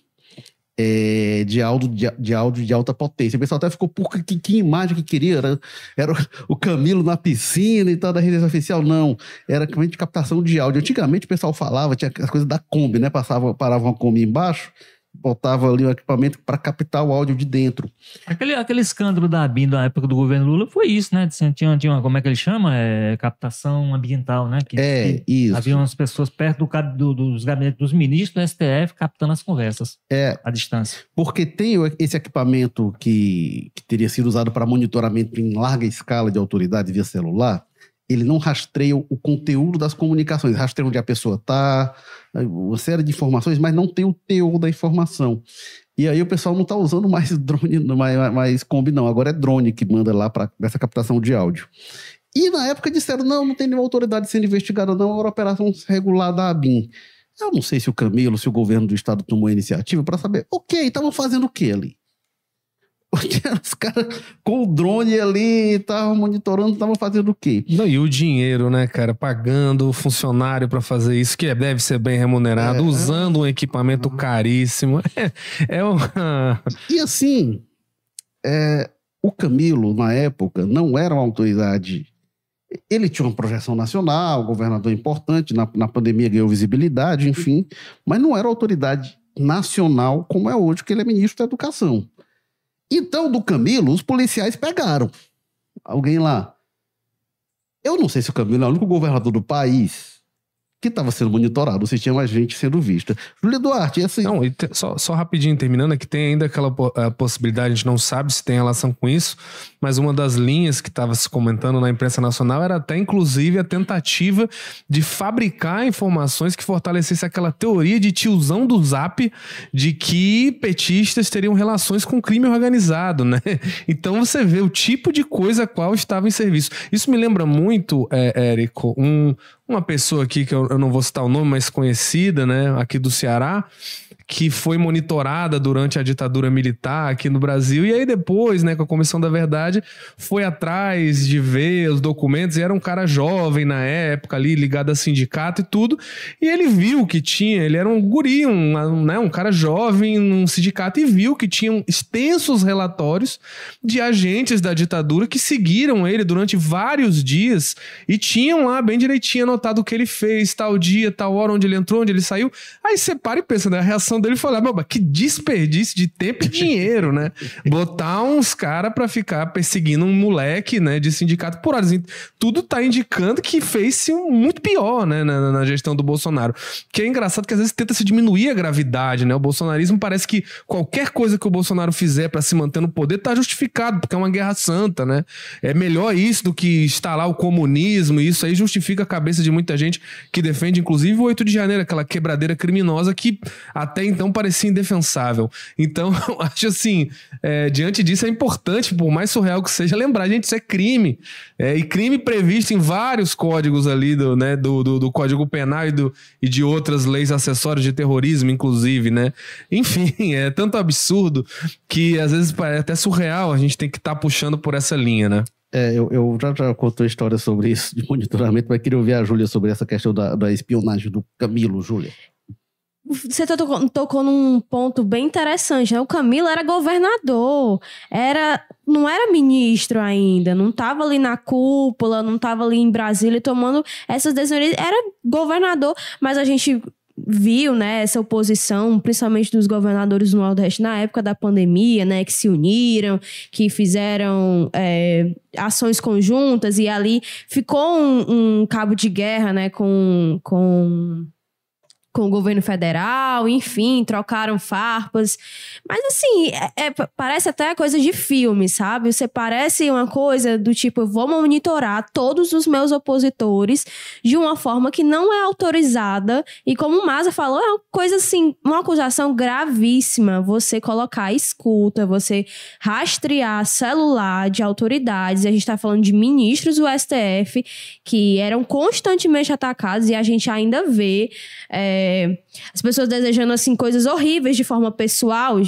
é, de, áudio, de, de, áudio de alta potência. O pessoal até ficou, por que, que imagem que queria? Era, era o Camilo na piscina e tal, da residência oficial? Não, era equipamento de captação de áudio. Antigamente o pessoal falava, tinha as coisas da Kombi, né? Passava, parava uma Kombi embaixo, botava ali o equipamento para captar o áudio de dentro. Aquele, aquele escândalo da ABIN da época do governo Lula foi isso, né? Tinha, tinha uma, como é que ele chama? É, captação ambiental, né? Que, é, que isso. Havia umas pessoas perto do, do, dos gabinetes dos ministros do STF captando as conversas é, à distância. Porque tem esse equipamento que, que teria sido usado para monitoramento em larga escala de autoridade via celular, ele não rastreia o conteúdo das comunicações, rastreia onde a pessoa está, uma série de informações, mas não tem o teor da informação. E aí o pessoal não está usando mais [laughs] drone, mais, mais Kombi, não. Agora é drone que manda lá para essa captação de áudio. E na época disseram, não, não tem nenhuma autoridade sendo investigada, não, era operação regular da ABIN. Eu não sei se o Camilo, se o governo do estado tomou a iniciativa para saber, ok, estavam fazendo o que ali? Os caras com o drone ali, estavam monitorando, estavam fazendo o quê? Não, e o dinheiro, né, cara? Pagando o funcionário para fazer isso, que deve ser bem remunerado, é. usando um equipamento caríssimo. [laughs] É, é uma... E assim, é, o Camilo, na época, não era uma autoridade. Ele tinha uma projeção nacional, governador importante, na, na pandemia ganhou visibilidade, enfim, mas não era autoridade nacional como é hoje, que ele é ministro da Educação. Então, do Camilo, os policiais pegaram alguém lá. Eu não sei se o Camilo é o único governador do país que estava sendo monitorado, se tinha mais gente sendo vista. Júlia Duarte, assim. Não, te, só, só rapidinho terminando, é que tem ainda aquela possibilidade, a gente não sabe se tem relação com isso, mas uma das linhas que estava se comentando na imprensa nacional era até, inclusive, a tentativa de fabricar informações que fortalecesse aquela teoria de tiozão do zap de que petistas teriam relações com crime organizado, né? [laughs] Então você vê o tipo de coisa qual estava em serviço. Isso me lembra muito, é, Érico, um, uma pessoa aqui que eu, eu não vou citar o nome, mas conhecida, né, aqui do Ceará, que foi monitorada durante a ditadura militar aqui no Brasil, e aí depois, né, com a Comissão da Verdade, foi atrás de ver os documentos, e era um cara jovem na época ali, ligado a sindicato e tudo, e ele viu que tinha, ele era um guri, um, né, um cara jovem num sindicato, e viu que tinham extensos relatórios de agentes da ditadura que seguiram ele durante vários dias, e tinham lá bem direitinho anotado o que ele fez, tal dia, tal hora, onde ele entrou, onde ele saiu, aí você para e pensa, né, a reação reação dele foi lá, que desperdício de tempo e dinheiro, né? [laughs] Botar uns caras para ficar perseguindo um moleque, né, de sindicato por horas. Tudo tá indicando que fez-se muito pior, né, na, na, gestão do Bolsonaro. Que é engraçado que às vezes tenta se diminuir a gravidade, né? O bolsonarismo parece que qualquer coisa que o Bolsonaro fizer para se manter no poder tá justificado, porque é uma guerra santa, né? É melhor isso do que instalar o comunismo, e isso aí justifica a cabeça de muita gente que defende, inclusive, o 8 de janeiro, aquela quebradeira criminosa que até então parecia indefensável. Então, [laughs] acho assim, é, diante disso é importante, por mais surreal que seja, lembrar, gente, isso é crime. É, e crime previsto em vários códigos ali do, né, do, do, do Código Penal e, do, e de outras leis acessórias de terrorismo, inclusive, né? Enfim, [laughs] é tanto absurdo que às vezes é até surreal a gente tem que estar tá puxando por essa linha, né? É, eu, eu já, já contou história sobre isso de monitoramento, mas queria ouvir a Júlia sobre essa questão da, da espionagem do Camilo, Júlia. Você tocou, tocou num ponto bem interessante, né? O Camilo era governador, era não era ministro ainda, não estava ali na cúpula, não estava ali em Brasília tomando essas decisões. Era governador, mas a gente viu, né, essa oposição, principalmente dos governadores do Nordeste na época da pandemia, né, que se uniram, que fizeram é, ações conjuntas e ali ficou um, um cabo de guerra, né, com, com com o governo federal, enfim, trocaram farpas. Mas assim, é, é, parece até coisa de filme, sabe? Você parece uma coisa do tipo, eu vou monitorar todos os meus opositores de uma forma que não é autorizada. E como o Maza falou, é uma coisa assim, uma acusação gravíssima. Você colocar escuta, você rastrear celular de autoridades. A gente tá falando de ministros do STF que eram constantemente atacados e a gente ainda vê. É, as pessoas desejando assim coisas horríveis de forma pessoal,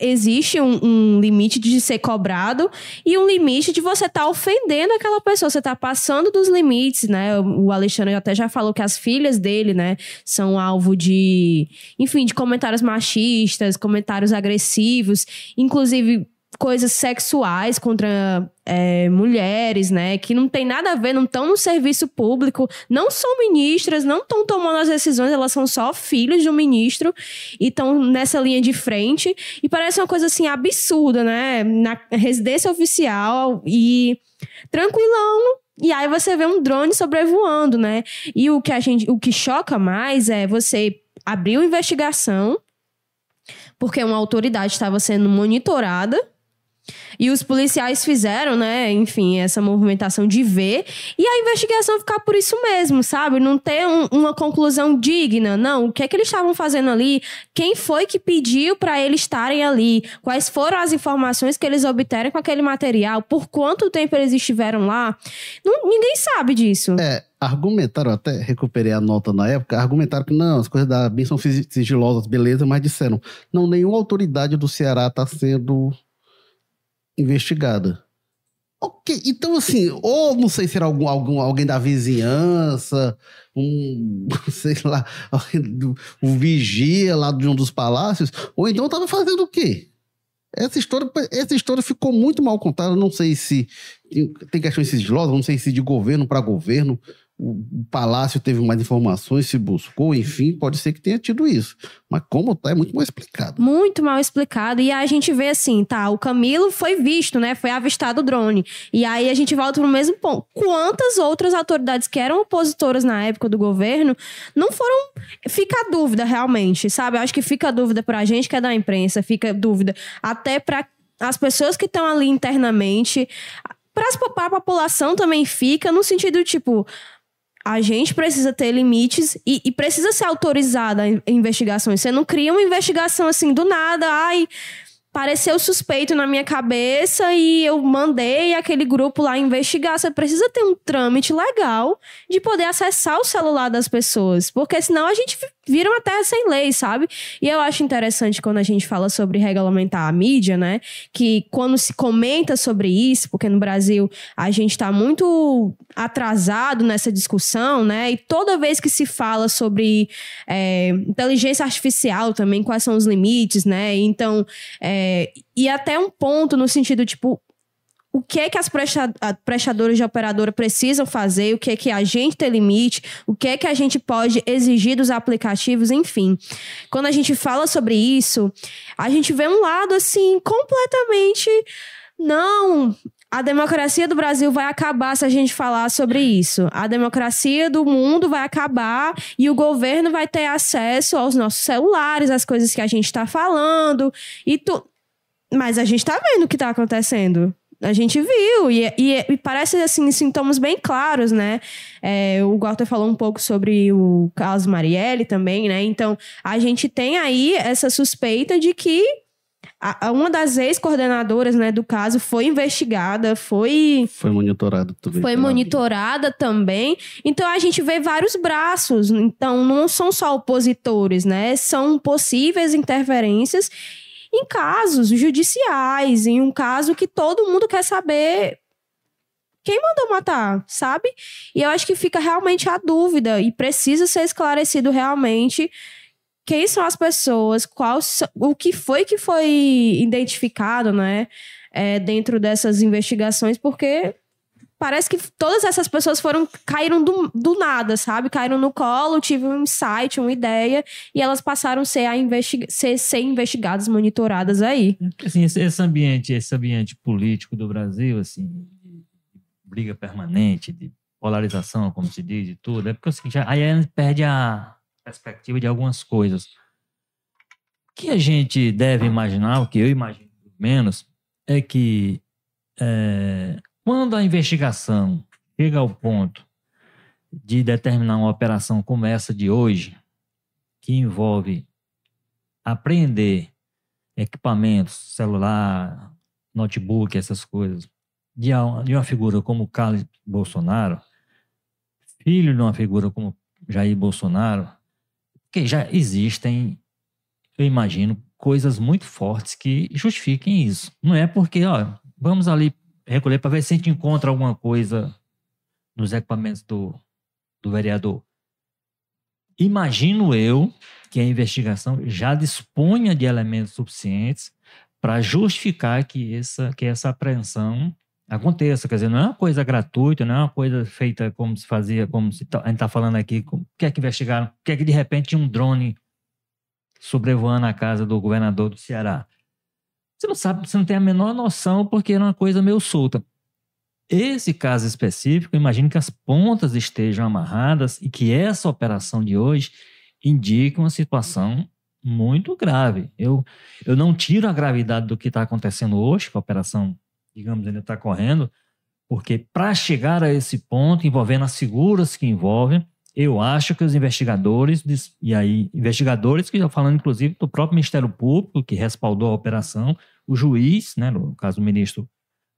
existe um, um, limite de ser cobrado e um limite de você estar tá ofendendo aquela pessoa, você está passando dos limites, né? O Alexandre até já falou que as filhas dele, né, são alvo de, enfim, de comentários machistas, comentários agressivos, inclusive coisas sexuais contra é, mulheres, né? Que não tem nada a ver, não estão no serviço público, não são ministras, não estão tomando as decisões, elas são só filhos de um ministro e estão nessa linha de frente. E parece uma coisa assim absurda, né? Na residência oficial e tranquilão. E aí você vê um drone sobrevoando, né? E o que a gente, o que choca mais é você abrir uma investigação porque uma autoridade estava sendo monitorada e os policiais fizeram, né, enfim, essa movimentação de ver e a investigação ficar por isso mesmo, sabe? Não ter um, uma conclusão digna. Não, o que é que eles estavam fazendo ali? Quem foi que pediu para eles estarem ali? Quais foram as informações que eles obteram com aquele material? Por quanto tempo eles estiveram lá? Não, ninguém sabe disso. É, argumentaram, até recuperei a nota na época, argumentaram que não, as coisas da BIM são sigilosas, beleza, mas disseram, não, nenhuma autoridade do Ceará está sendo investigada. Ok, então assim, ou não sei se era algum, algum alguém da vizinhança, um, [laughs] sei lá, um vigia lá de um dos palácios, ou então estava fazendo o quê? Essa história, essa história ficou muito mal contada, não sei se tem questões sigilosas, não sei se de governo para governo, o palácio teve mais informações, se buscou, enfim, pode ser que tenha tido isso. Mas como tá, é muito mal explicado. Muito mal explicado. E a gente vê assim, tá, o Camilo foi visto, né? Foi avistado o drone. E aí a gente volta pro mesmo ponto. Quantas outras autoridades que eram opositoras na época do governo não foram. Fica a dúvida, realmente, sabe? Eu acho que fica a dúvida pra gente que é da imprensa, fica a dúvida até para as pessoas que estão ali internamente. Para a população também fica, no sentido tipo a gente precisa ter limites e, e, precisa ser autorizada a investigações. Você não cria uma investigação assim do nada, ai, pareceu suspeito na minha cabeça e eu mandei aquele grupo lá investigar. Você precisa ter um trâmite legal de poder acessar o celular das pessoas, porque senão a gente vira uma terra sem lei, sabe? E eu acho interessante quando a gente fala sobre regulamentar a mídia, né? Que quando se comenta sobre isso, porque no Brasil a gente está muito atrasado nessa discussão, né? E toda vez que se fala sobre é, inteligência artificial também, quais são os limites, né? Então, é, e até um ponto no sentido, tipo, o que é que as prestadoras de operadora precisam fazer, o que é que a gente tem limite, o que é que a gente pode exigir dos aplicativos, enfim. Quando a gente fala sobre isso, a gente vê um lado assim completamente não, a democracia do Brasil vai acabar se a gente falar sobre isso. A democracia do mundo vai acabar e o governo vai ter acesso aos nossos celulares, às coisas que a gente está falando e tu mas a gente tá vendo o que tá acontecendo. A gente viu, e, e, e parece assim, sintomas bem claros, né? É, o Walter falou um pouco sobre o caso Marielle também, né? Então, a gente tem aí essa suspeita de que a, uma das ex-coordenadoras né, do caso foi investigada, foi. Foi monitorada também. Foi monitorada também. Então a gente vê vários braços. Então não são só opositores, né? São possíveis interferências em casos judiciais, em um caso que todo mundo quer saber quem mandou matar, sabe? E eu acho que fica realmente a dúvida e precisa ser esclarecido realmente quem são as pessoas, qual, o que foi que foi identificado, né, é, dentro dessas investigações, porque parece que todas essas pessoas foram caíram do, do nada, sabe? Caíram no colo, tive um insight, uma ideia e elas passaram a ser, a investiga ser, ser investigadas, monitoradas aí. Assim, esse, ambiente, esse ambiente político do Brasil, assim, de briga permanente, de polarização, como se diz, de tudo, é porque o seguinte, aí a gente perde a perspectiva de algumas coisas. O que a gente deve imaginar, o que eu imagino menos, é que é, quando a investigação chega ao ponto de determinar uma operação como essa de hoje, que envolve apreender equipamentos, celular, notebook, essas coisas, de uma figura como Carlos Bolsonaro, filho de uma figura como Jair Bolsonaro, Porque já existem, eu imagino, coisas muito fortes que justifiquem isso. Não é porque, ó, vamos ali recolher para ver se a gente encontra alguma coisa nos equipamentos do, do vereador. Imagino eu que a investigação já disponha de elementos suficientes para justificar que essa, que essa apreensão aconteça. Quer dizer, não é uma coisa gratuita, não é uma coisa feita como se fazia, como se tá, a gente está falando aqui. O que é que investigaram? O que é que de repente um drone sobrevoando a casa do governador do Ceará? Você não sabe, você não tem a menor noção porque era uma coisa meio solta. Esse caso específico, imagino que as pontas estejam amarradas e que essa operação de hoje indica uma situação muito grave. Eu, eu não tiro a gravidade do que está acontecendo hoje, que a operação, digamos, ainda está correndo, porque para chegar a esse ponto, envolvendo as figuras que envolvem, eu acho que os investigadores, e aí, investigadores que já falando inclusive do próprio Ministério Público, que respaldou a operação, o juiz, né, no caso o ministro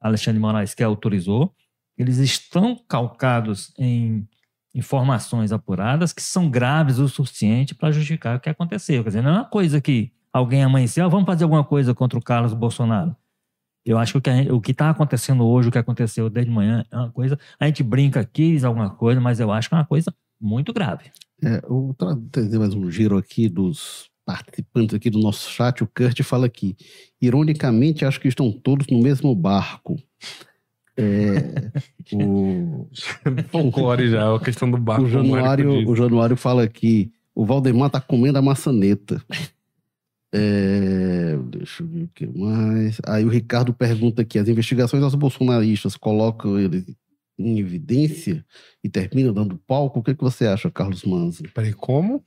Alexandre Moraes, que autorizou, eles estão calcados em informações apuradas que são graves o suficiente para justificar o que aconteceu. Quer dizer, não é uma coisa que alguém amanheceu, ah, vamos fazer alguma coisa contra o Carlos Bolsonaro. Eu acho que o que está acontecendo hoje, o que aconteceu desde manhã, é uma coisa. A gente brinca aqui, diz alguma coisa, mas eu acho que é uma coisa muito grave. É, vou trazer mais um giro aqui dos participantes aqui do nosso chat. O Kurt fala aqui. Ironicamente, acho que estão todos no mesmo barco. É, [laughs] o... Folclore já, a questão do barco. O Januário, o Januário fala aqui. O Valdemar tá comendo a maçaneta. É, deixa eu ver o que mais. Aí o Ricardo pergunta aqui: as investigações aos bolsonaristas colocam eles em evidência e termina dando palco. O que, é que você acha, Carlos Manzo? Peraí, como?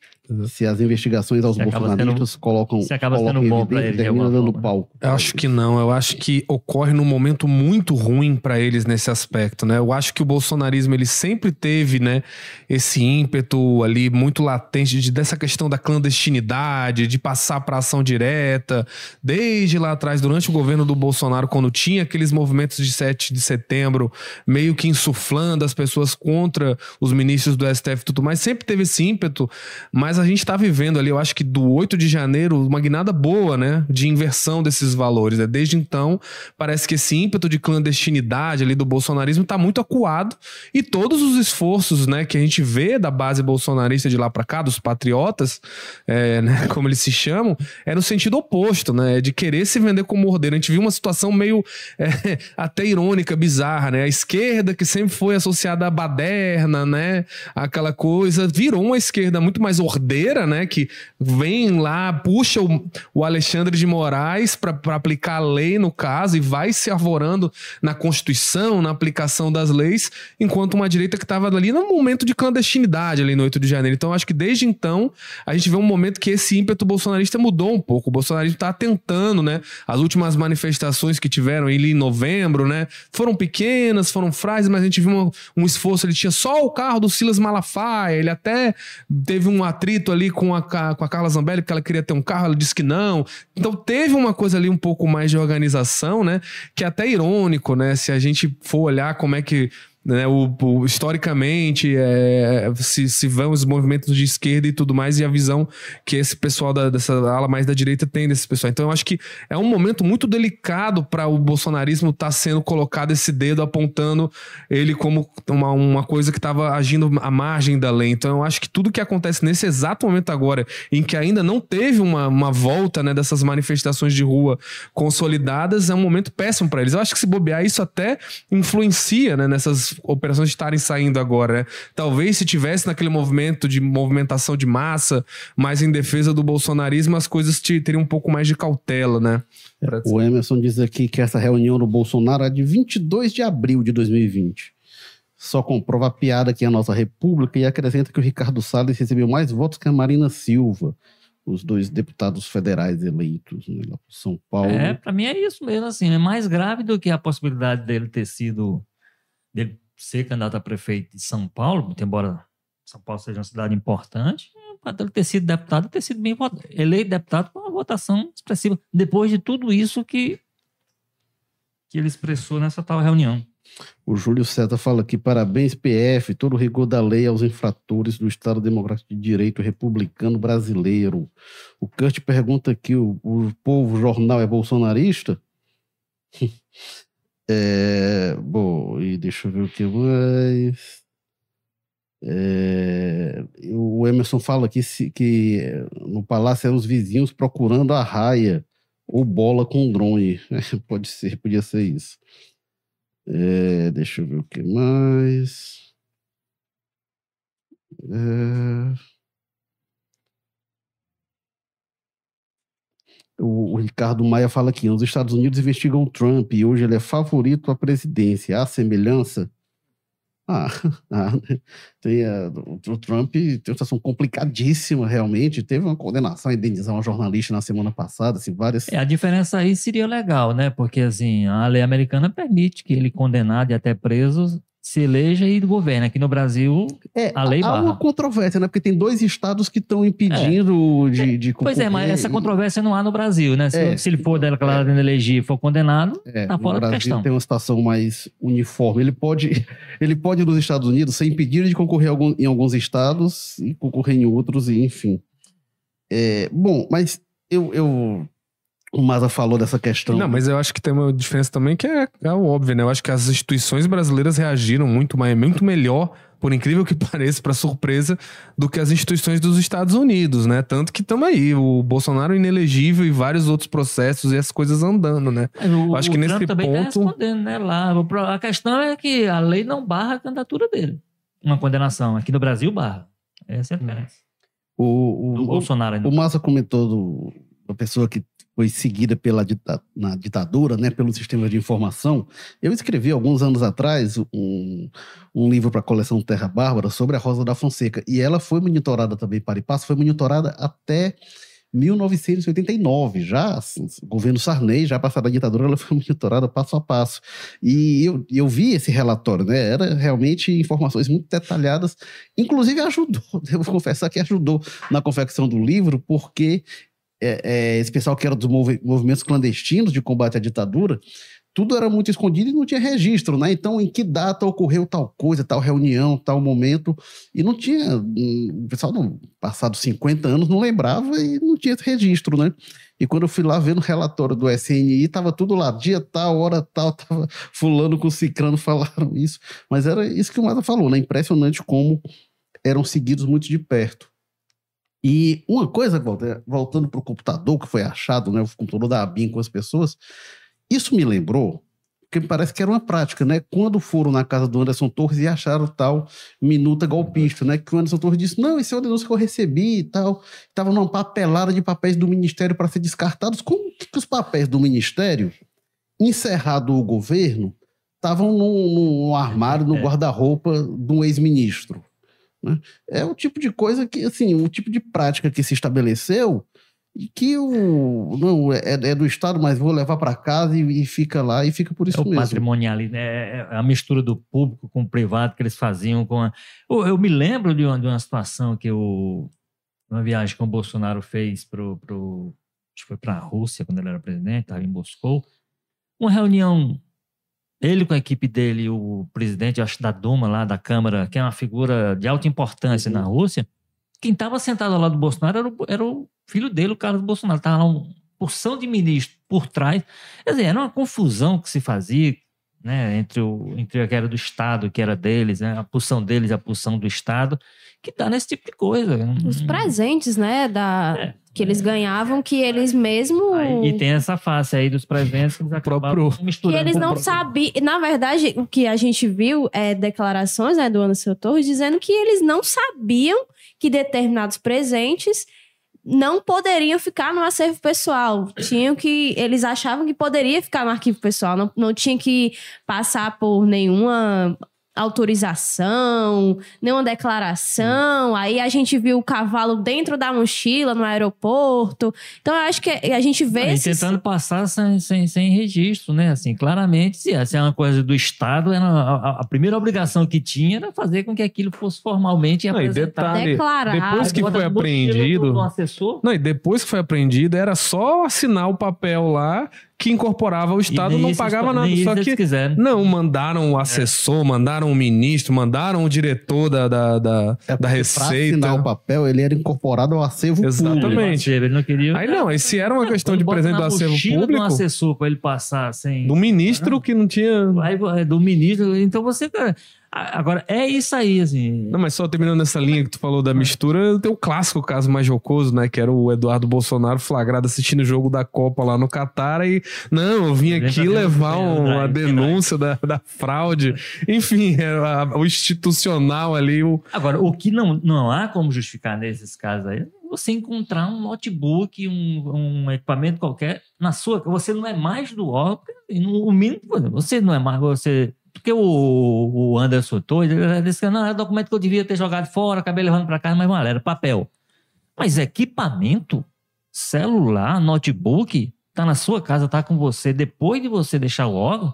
Se as investigações aos bolsonaristas colocam, se acaba colocam bom para ele, termina dando forma. palco. Eu acho que não. Eu acho que ocorre num momento muito ruim para eles nesse aspecto, né? Eu acho que o bolsonarismo ele sempre teve, né, esse ímpeto ali muito latente de, dessa questão da clandestinidade, de passar para ação direta, desde lá atrás durante o governo do Bolsonaro quando tinha aqueles movimentos de 7 de setembro, meio que insuflando as pessoas contra os ministros do STF e tudo mais, sempre teve esse ímpeto, mas a gente está vivendo ali, eu acho que do 8 de janeiro, uma guinada boa, né, de inversão desses valores. Né? Desde então, parece que esse ímpeto de clandestinidade ali do bolsonarismo está muito acuado e todos os esforços, né, que a gente vê da base bolsonarista de lá para cá, dos patriotas, é, né, [laughs] como eles se chamam, é no sentido oposto, né, é de querer se vender como mordeiro. A gente viu uma situação meio é, [laughs] até irônica, bizarra, né, a esquerda que sempre foi associada à baderna, né, aquela coisa, virou uma esquerda muito mais ordeira né? Que vem lá, puxa o, o Alexandre de Moraes para aplicar a lei no caso e vai se arvorando na Constituição, na aplicação das leis, enquanto uma direita que estava ali num momento de clandestinidade ali no 8 de janeiro. Então, acho que desde então a gente vê um momento que esse ímpeto bolsonarista mudou um pouco. O bolsonarismo está tentando, né? As últimas manifestações que tiveram ali em novembro, né? Foram pequenas, foram frágeis, mas a gente viu um, um esforço. Ele tinha só o carro do Silas Malafaia, ele até teve um atrito ali com a, com a Carla Zambelli, porque ela queria ter um carro, ela disse que não. Então teve uma coisa ali um pouco mais de organização, né? Que é até irônico, né? Se a gente for olhar como é que né, o, o, historicamente é, se, se vão os movimentos de esquerda e tudo mais e a visão que esse pessoal da, dessa ala mais da direita tem desse pessoal. Então eu acho que é um momento muito delicado para o bolsonarismo estar tá sendo colocado esse dedo apontando ele como uma, uma coisa que estava agindo à margem da lei. Então eu acho que tudo que acontece nesse exato momento agora, em que ainda não teve uma, uma volta né, dessas manifestações de rua consolidadas, é um momento péssimo para eles. Eu acho que se bobear isso até influencia né, nessas operações estarem saindo agora, né? Talvez se tivesse naquele movimento de movimentação de massa, mais em defesa do bolsonarismo, as coisas teriam um pouco mais de cautela, né? O Emerson diz aqui que essa reunião do Bolsonaro é de 22 de abril de 2020. Só comprova a piada que é a nossa república e acrescenta que o Ricardo Salles recebeu mais votos que a Marina Silva os dois deputados federais eleitos né, lá por São Paulo. É, para mim é isso mesmo, assim, é mais grave do que a possibilidade dele ter sido, dele ser candidato a prefeito de São Paulo, embora São Paulo seja uma cidade importante, para ter sido deputado, ter sido bem votado, eleito deputado com uma votação expressiva, depois de tudo isso que, que ele expressou nessa tal reunião. O Júlio Seta fala aqui: parabéns, PF, todo o rigor da lei aos infratores do Estado Democrático de Direito Republicano Brasileiro. O Kurt pergunta aqui: o, o povo jornal é bolsonarista? [laughs] é, bom, e deixa eu ver o que mais. É, o Emerson fala aqui que no palácio eram os vizinhos procurando a raia ou bola com drone. [laughs] Pode ser, podia ser isso. É, deixa eu ver o que mais. É... O, o, Ricardo Maia fala aqui: os Estados Unidos investigam Trump e hoje ele é favorito à presidência. Há semelhança? Ah, [laughs] ah tem, uh, o Trump tem uma situação complicadíssima, realmente. Teve uma condenação a indenizar uma jornalista na semana passada, assim, várias. É, a diferença aí seria legal, né? Porque assim, a lei americana permite que ele condenado e até preso se eleja e governa. Aqui no Brasil, é, a lei há barra. uma controvérsia, né? Porque tem dois estados que estão impedindo é. de, de Pois é, mas essa controvérsia não há no Brasil, né? Se, é, se ele for declarado é, inelegível e for condenado, é, tá fora no Brasil questão. tem uma situação mais uniforme. Ele pode, [laughs] ele pode nos Estados Unidos ser impedido de concorrer em alguns estados e concorrer em outros, e enfim. É, bom, mas eu, eu o Maza falou dessa questão. Não, mas eu acho que tem uma diferença também que é, é óbvio, né? Eu acho que as instituições brasileiras reagiram muito, mais, muito melhor, por incrível que [laughs] pareça, para surpresa, do que as instituições dos Estados Unidos, né? Tanto que estamos aí, o Bolsonaro inelegível e vários outros processos e as coisas andando, né? O, acho que nesse Trump também ponto. Tá respondendo, né? Lá, a questão é que a lei não barra a candidatura dele. Uma condenação. Aqui no Brasil, barra. Essa é a diferença. O, o, do Bolsonaro ainda. O Massa comentou do, da pessoa que foi seguida pela dita, na ditadura, né, pelo sistema de informação. Eu escrevi alguns anos atrás um, um livro para a coleção Terra Bárbara sobre a Rosa da Fonseca e ela foi monitorada também para e passo, foi monitorada até 1989, já, assim, governo Sarney, já passada a ditadura, ela foi [laughs] monitorada passo a passo. E eu, eu vi esse relatório, né? Era realmente informações muito detalhadas, inclusive ajudou, [laughs] devo confessar que ajudou na confecção do livro, porque é, é, esse pessoal que era dos movimentos clandestinos de combate à ditadura, tudo era muito escondido e não tinha registro, né? Então, em que data ocorreu tal coisa, tal reunião, tal momento, e não tinha, hum, o pessoal no passado 50 anos não lembrava e não tinha registro, né? E quando eu fui lá ver no relatório do SNI, tava tudo lá, dia tal, hora tal, [laughs] tava fulano com cicrano falaram isso, mas era isso que o Mata falou, né? Impressionante como eram seguidos muito de perto. E uma coisa, voltando para o computador que foi achado, né, o computador da ABIN com as pessoas, isso me lembrou, porque me parece que era uma prática, né? Quando foram na casa do Anderson Torres e acharam tal minuta golpista, né? Que o Anderson Torres disse: não, esse é o denúncio que eu recebi e tal. Estava numa papelada de papéis do Ministério para ser descartados. Como que os papéis do Ministério, encerrado o governo, estavam num, num armário, no é. guarda-roupa de um ex-ministro? Né? É o tipo de coisa que, assim, o tipo de prática que se estabeleceu e que o não é, é do Estado, mas vou levar para casa e, e, fica lá e fica por isso é mesmo. O patrimonial? É, é a mistura do público com o privado que eles faziam com a... eu, eu, me lembro de uma, de uma situação que o uma viagem que o Bolsonaro fez pro, pro acho que foi para a Rússia quando ele era presidente, estava em Moscou, uma reunião ele com a equipe dele, o presidente, acho, da Duma lá, da Câmara, que é uma figura de alta importância uhum. na Rússia, quem estava sentado ao lado do Bolsonaro era o, era o filho dele, o Carlos Bolsonaro. Estava lá uma porção de ministros por trás. Quer dizer, era uma confusão que se fazia né, entre, o, entre a que era do Estado, que era deles, né, a pulsão deles, a pulsão do Estado, que dá nesse tipo de coisa. Os presentes, né, da, é, que eles ganhavam, que eles mesmo... Aí, e tem essa face aí dos presentes que eles acabavam misturando. Que eles não sabiam... Na verdade, o que a gente viu é declarações né, do Anderson Torres dizendo que eles não sabiam que determinados presentes não poderiam ficar no acervo pessoal. Tinham que. Eles achavam que poderia ficar no arquivo pessoal. Não, não tinha que passar por nenhuma autorização, nenhuma declaração. Aí a gente viu o cavalo dentro da mochila no aeroporto. Então eu acho que a gente vê. Aí, esses... tentando passar sem, sem, sem, registro, né? Assim, claramente, se essa é uma coisa do Estado, era a, a, primeira obrigação que tinha era fazer com que aquilo fosse formalmente não, apresentado. Declarado. Depois que foi apreendido. Do, do assessor. Não, e depois que foi apreendido, era só assinar o papel lá que incorporava o Estado, não pagava eles- nada. nem Só que quiseram. não, mandaram o É. assessor, mandaram o ministro, mandaram o diretor da, da, da, É da Pra Receita. assinar o papel, ele era incorporado ao acervo Exatamente. público. Ele não queria. Aí não, aí se era uma questão de presente do acervo público, Do assessor pra ele passar sem. do ministro que não tinha. Aí, é, do ministro. Então você. cara, a- Agora, é isso aí, assim. Não, mas só terminando nessa linha que tu falou da mistura, tem o clássico caso mais jocoso, né? Que era o Eduardo Bolsonaro flagrado assistindo o jogo da Copa lá no Catar e. Não, eu vim aqui levar um- uma drive, denúncia da, da fraude. Enfim, era o institucional ali, o. Agora, o que não, não há como justificar nesses casos aí, você encontrar um notebook, um, um equipamento qualquer na sua. Você não é mais do órgão, no- o mínimo. Você não é mais. Você. Porque o, o Anderson Torres ele disse que não, era documento que eu devia ter jogado fora, acabei levando para casa, mas não era, era papel. Mas equipamento, celular, notebook, tá na sua casa, tá com você, depois de você deixar o órgão,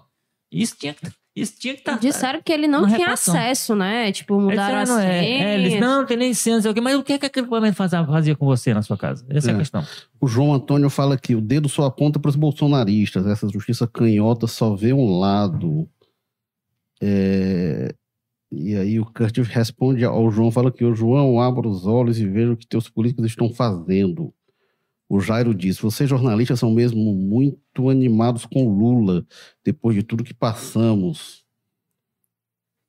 isso tinha que isso tinha que estar. Disseram que ele não tinha acesso, né? Tipo, mudaram a ano senha. é, é, eles, não, não tem nem senha, não sei o quê. Mas o que, é que aquele equipamento fazia, fazia com você na sua casa? Essa é, a É. questão. O João Antônio fala aqui: o dedo só aponta para os bolsonaristas. Essa justiça canhota só vê um lado. É, E aí o Curtis responde ao João, fala que o João abra os olhos e veja o que teus políticos estão fazendo. O Jairo diz: vocês jornalistas são mesmo muito animados com Lula, depois de tudo que passamos.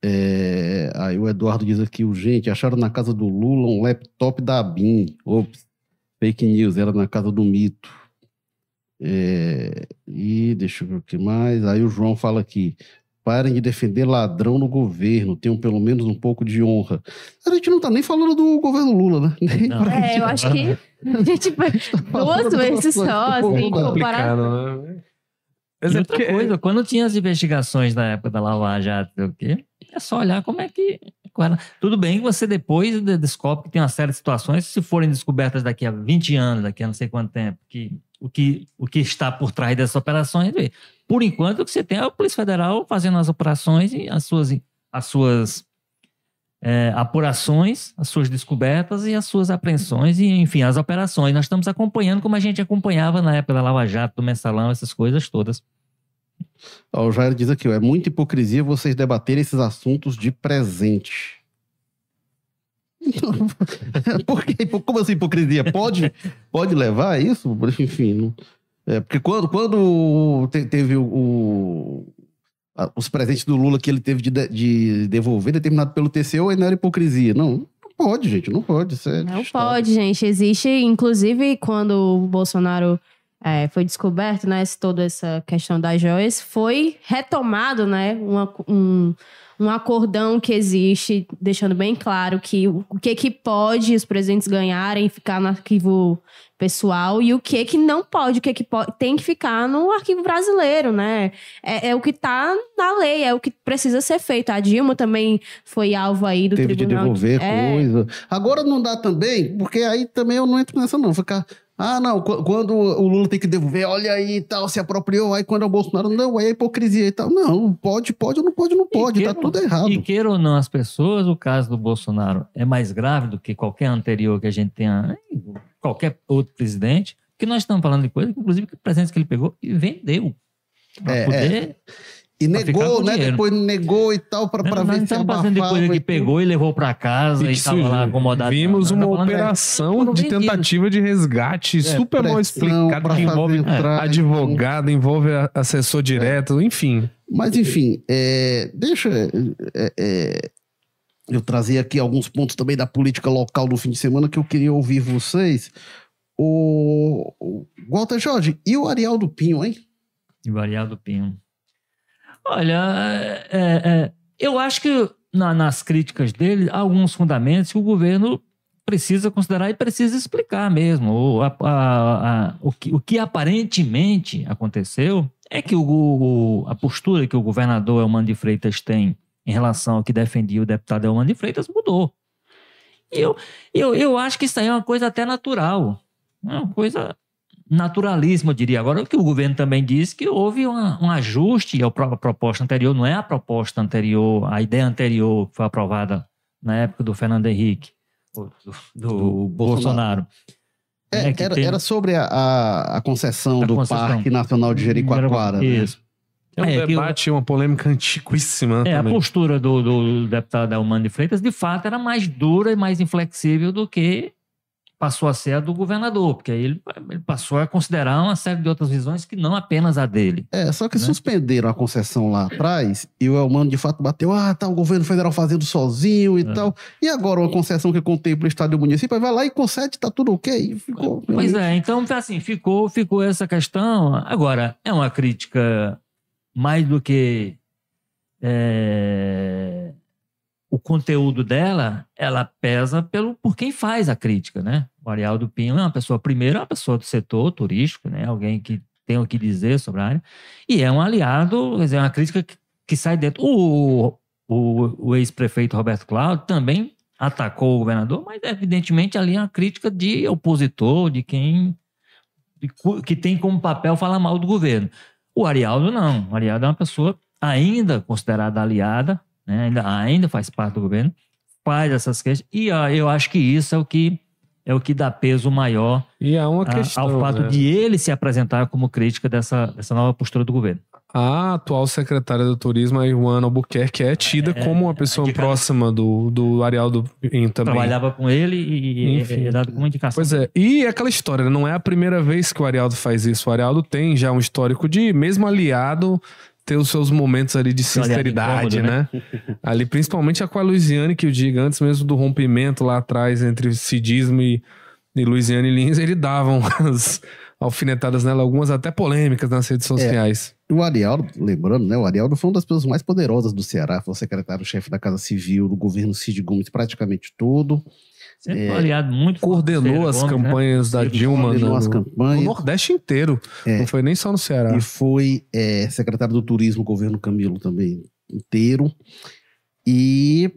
É, Aí o Eduardo diz aqui: o gente, acharam na casa do Lula um laptop da ABIN. Ops, fake news, era na casa do mito. É, E deixa eu ver o que mais. Aí o João fala aqui: parem de defender ladrão no governo, tenham pelo menos um pouco de honra. A gente não tá nem falando do governo Lula, né? Nem Não. pra É, gente- eu acho que a gente foi [laughs] duas vezes só, assim, comparar. complicado, né? E é outra coisa, quando tinha as investigações na época da Lava Jato, sei o quê, é só olhar como é que. Tudo bem que você depois de- descobre que tem uma série de situações, se forem descobertas daqui a 20 anos, daqui a não sei quanto tempo, que o que, o que está por trás dessas operações. Por enquanto, o que você tem é a Polícia Federal fazendo as operações e as suas, as suas é, apurações, as suas descobertas e as suas apreensões, e enfim, as operações. Nós estamos acompanhando como a gente acompanhava na época da Lava Jato, do Mensalão, essas coisas todas. Ó, o Jair diz aqui: ó, é muita hipocrisia vocês debaterem esses assuntos de presente. [laughs] Por quê? Como assim hipocrisia? Pode, pode levar a isso? Enfim, não- é, porque quando, quando te- teve o, o- a- os presentes do Lula que ele teve de, de- de devolver, determinado pelo TCU, aí não era hipocrisia. Não, não pode, gente, não pode. É Não pode, gente. Existe, inclusive, quando o Bolsonaro é, foi descoberto, né, toda essa questão das joias, foi retomado, né, uma- um, um acordão que existe, deixando bem claro que o, que que pode os presidentes ganharem e ficar no arquivo pessoal e o que que não pode, o que que pode, tem que ficar no arquivo brasileiro, né? É, é o que tá na lei, é o que precisa ser feito. A Dilma também foi alvo aí do teve de tribunal. devolver É, coisa. Agora não dá também, porque aí também eu não entro nessa não. Ficar, ah, não, qu- quando o Lula tem que devolver, olha aí e tal, se apropriou, aí quando é o Bolsonaro, não, aí é hipocrisia e tal. Não, pode, pode, ou não pode, não pode, tá queira- tudo errado. E queira ou não as pessoas, o caso do Bolsonaro é mais grave do que qualquer anterior que a gente tenha, qualquer outro presidente, porque nós estamos falando de coisa, que, inclusive, que presentes que ele pegou e vendeu. Pra É, poder. E negou, né? dinheiro. Depois negou e tal, pra, pra nós ver se estamos passando de abafava coisa que e pegou e levou para casa e estava lá acomodado. Vimos uma operação de tentativa de resgate super mal pra que envolve entrar, advogado, envolve a- assessor direto, enfim. Mas, enfim, é, deixa. é, é, eu trazer aqui alguns pontos também da política local do fim de semana que eu queria ouvir vocês. O, o Walter Jorge, e o Ariel do Pinho, hein? De variado Pinho. Olha, é, é, eu acho que na- nas críticas dele há alguns fundamentos que o governo precisa considerar e precisa explicar mesmo. O, a- a- a- o, que, o que aparentemente aconteceu é que o, o- a postura que o governador Elmano de Freitas tem em relação ao que defendia o deputado Elmano de Freitas mudou. Eu, eu, eu acho que isso aí é uma coisa até natural. É uma coisa naturalismo, eu diria. Agora, o que o governo também disse que houve uma- um ajuste à pro- proposta anterior, não é a proposta anterior, a ideia anterior que foi aprovada na época do Fernando Henrique, ou do, do Do Bolsonaro. É, né, que era, tem- era sobre a, a, a concessão A do concessão. Parque Nacional de Jericoacoara. né? Isso. É um É, debate, uma polêmica antiquíssima É, a também. postura do, do deputado Elmano de Freitas, de fato, era mais dura e mais inflexível do que passou a ser a do governador, porque aí ele, ele passou a considerar uma série de outras visões que não apenas a dele. É, só que Né? suspenderam a concessão lá atrás e o Elmano de fato bateu, ah, tá o governo federal fazendo sozinho e É. tal. E agora uma concessão que contempla o estado e o município, vai lá e concede, tá tudo ok. Ficou, Pois é, então assim, ficou, ficou essa questão. Agora, é uma crítica mais do que é, o conteúdo dela, ela pesa pelo por quem faz a crítica, né? O Arialdo Pinho é uma pessoa, primeiro, é uma pessoa do setor turístico, né? Alguém que tem o que dizer sobre a área, e é um aliado, quer dizer, é uma crítica que, que sai dentro. O, o, o ex-prefeito Roberto Cláudio também atacou o governador, mas evidentemente ali é uma crítica de opositor, de quem que tem como papel falar mal do governo. O Arialdo não. O Arialdo é uma pessoa ainda considerada aliada, né? ainda, ainda faz parte do governo, faz essas questões, e ah, eu acho que isso é o que é o que dá peso maior a- questão. ao fato né? de ele se apresentar como crítica dessa, dessa nova postura do governo. A atual secretária do turismo, a Ioana Albuquerque, é tida É, como uma pessoa indicada. próxima do, do Arialdo também. Trabalhava com ele e, e Enfim. é dado como indicação. Pois é, e é aquela história, né? não é a primeira vez que o Arialdo faz isso. O Arialdo tem já um histórico de, mesmo aliado, ter os seus momentos ali de sinceridade, incômodo, né? [laughs] ali, principalmente com a Luiziane, que eu digo, antes mesmo do rompimento lá atrás entre Cidismo e, e Luiziane Lins, ele dava umas alfinetadas nela, algumas até polêmicas nas redes sociais. O Arialdo, lembrando, né? O Arialdo foi uma das pessoas mais poderosas do Ceará, foi o secretário-chefe da Casa Civil do governo Cid Gomes praticamente todo. Sempre é, um aliado muito Coordenou as Gomes, né? campanhas da Ciro Dilma Coordenou no, as no campanhas Nordeste inteiro. É. Não foi nem só no Ceará. e foi é, secretário do Turismo, governo Camilo também inteiro. E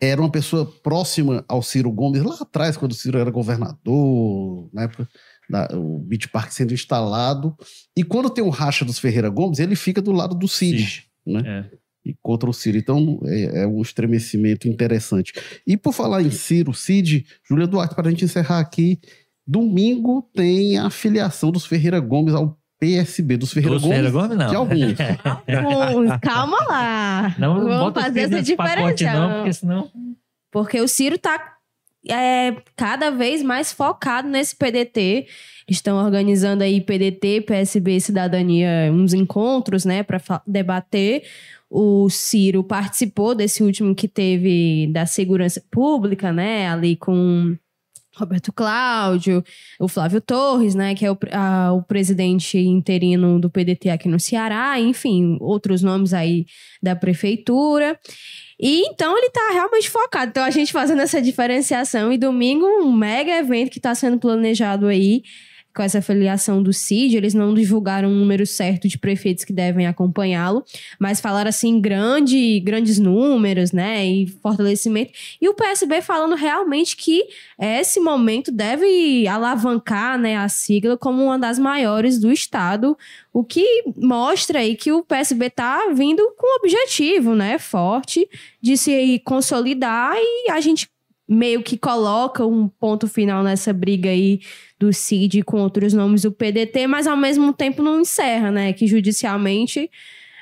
era uma pessoa próxima ao Ciro Gomes lá atrás, quando o Ciro era governador, na época da, o Beach Park sendo instalado. E quando tem o racha dos Ferreira Gomes, ele fica do lado do Cid, né? É. E contra o Ciro. Então é, é um estremecimento interessante. E por falar em Ciro, Cid, Júlia Duarte, para a gente encerrar aqui, domingo tem a filiação dos Ferreira Gomes ao PSB, dos Ferreira Dos Gomes. Ferreira Gomes, não. de alguns. [laughs] Bom, calma lá. Não, Vamos bota fazer essa diferença. não, porque senão... Porque o Ciro tá é, cada vez mais focado nesse PDT. Estão organizando aí PDT, PSB Cidadania, uns encontros, né, para debater. O Ciro participou desse último que teve da segurança pública, né, ali com Roberto Cláudio, o Flávio Torres, né, que é o, a- o presidente interino do PDT aqui no Ceará, enfim, outros nomes aí da prefeitura. E então ele tá realmente focado. Então a gente fazendo essa diferenciação e domingo um mega evento que tá sendo planejado aí com essa filiação do CID, eles não divulgaram um número certo de prefeitos que devem acompanhá-lo, mas falaram assim grande, grandes números, né, e fortalecimento. E o PSB falando realmente que esse momento deve alavancar, né, a sigla como uma das maiores do estado, o que mostra aí que o PSB tá vindo com um objetivo, né, forte de se consolidar e a gente meio que coloca um ponto final nessa briga aí do CID com outros nomes do PDT, mas ao mesmo tempo não encerra, né? Que judicialmente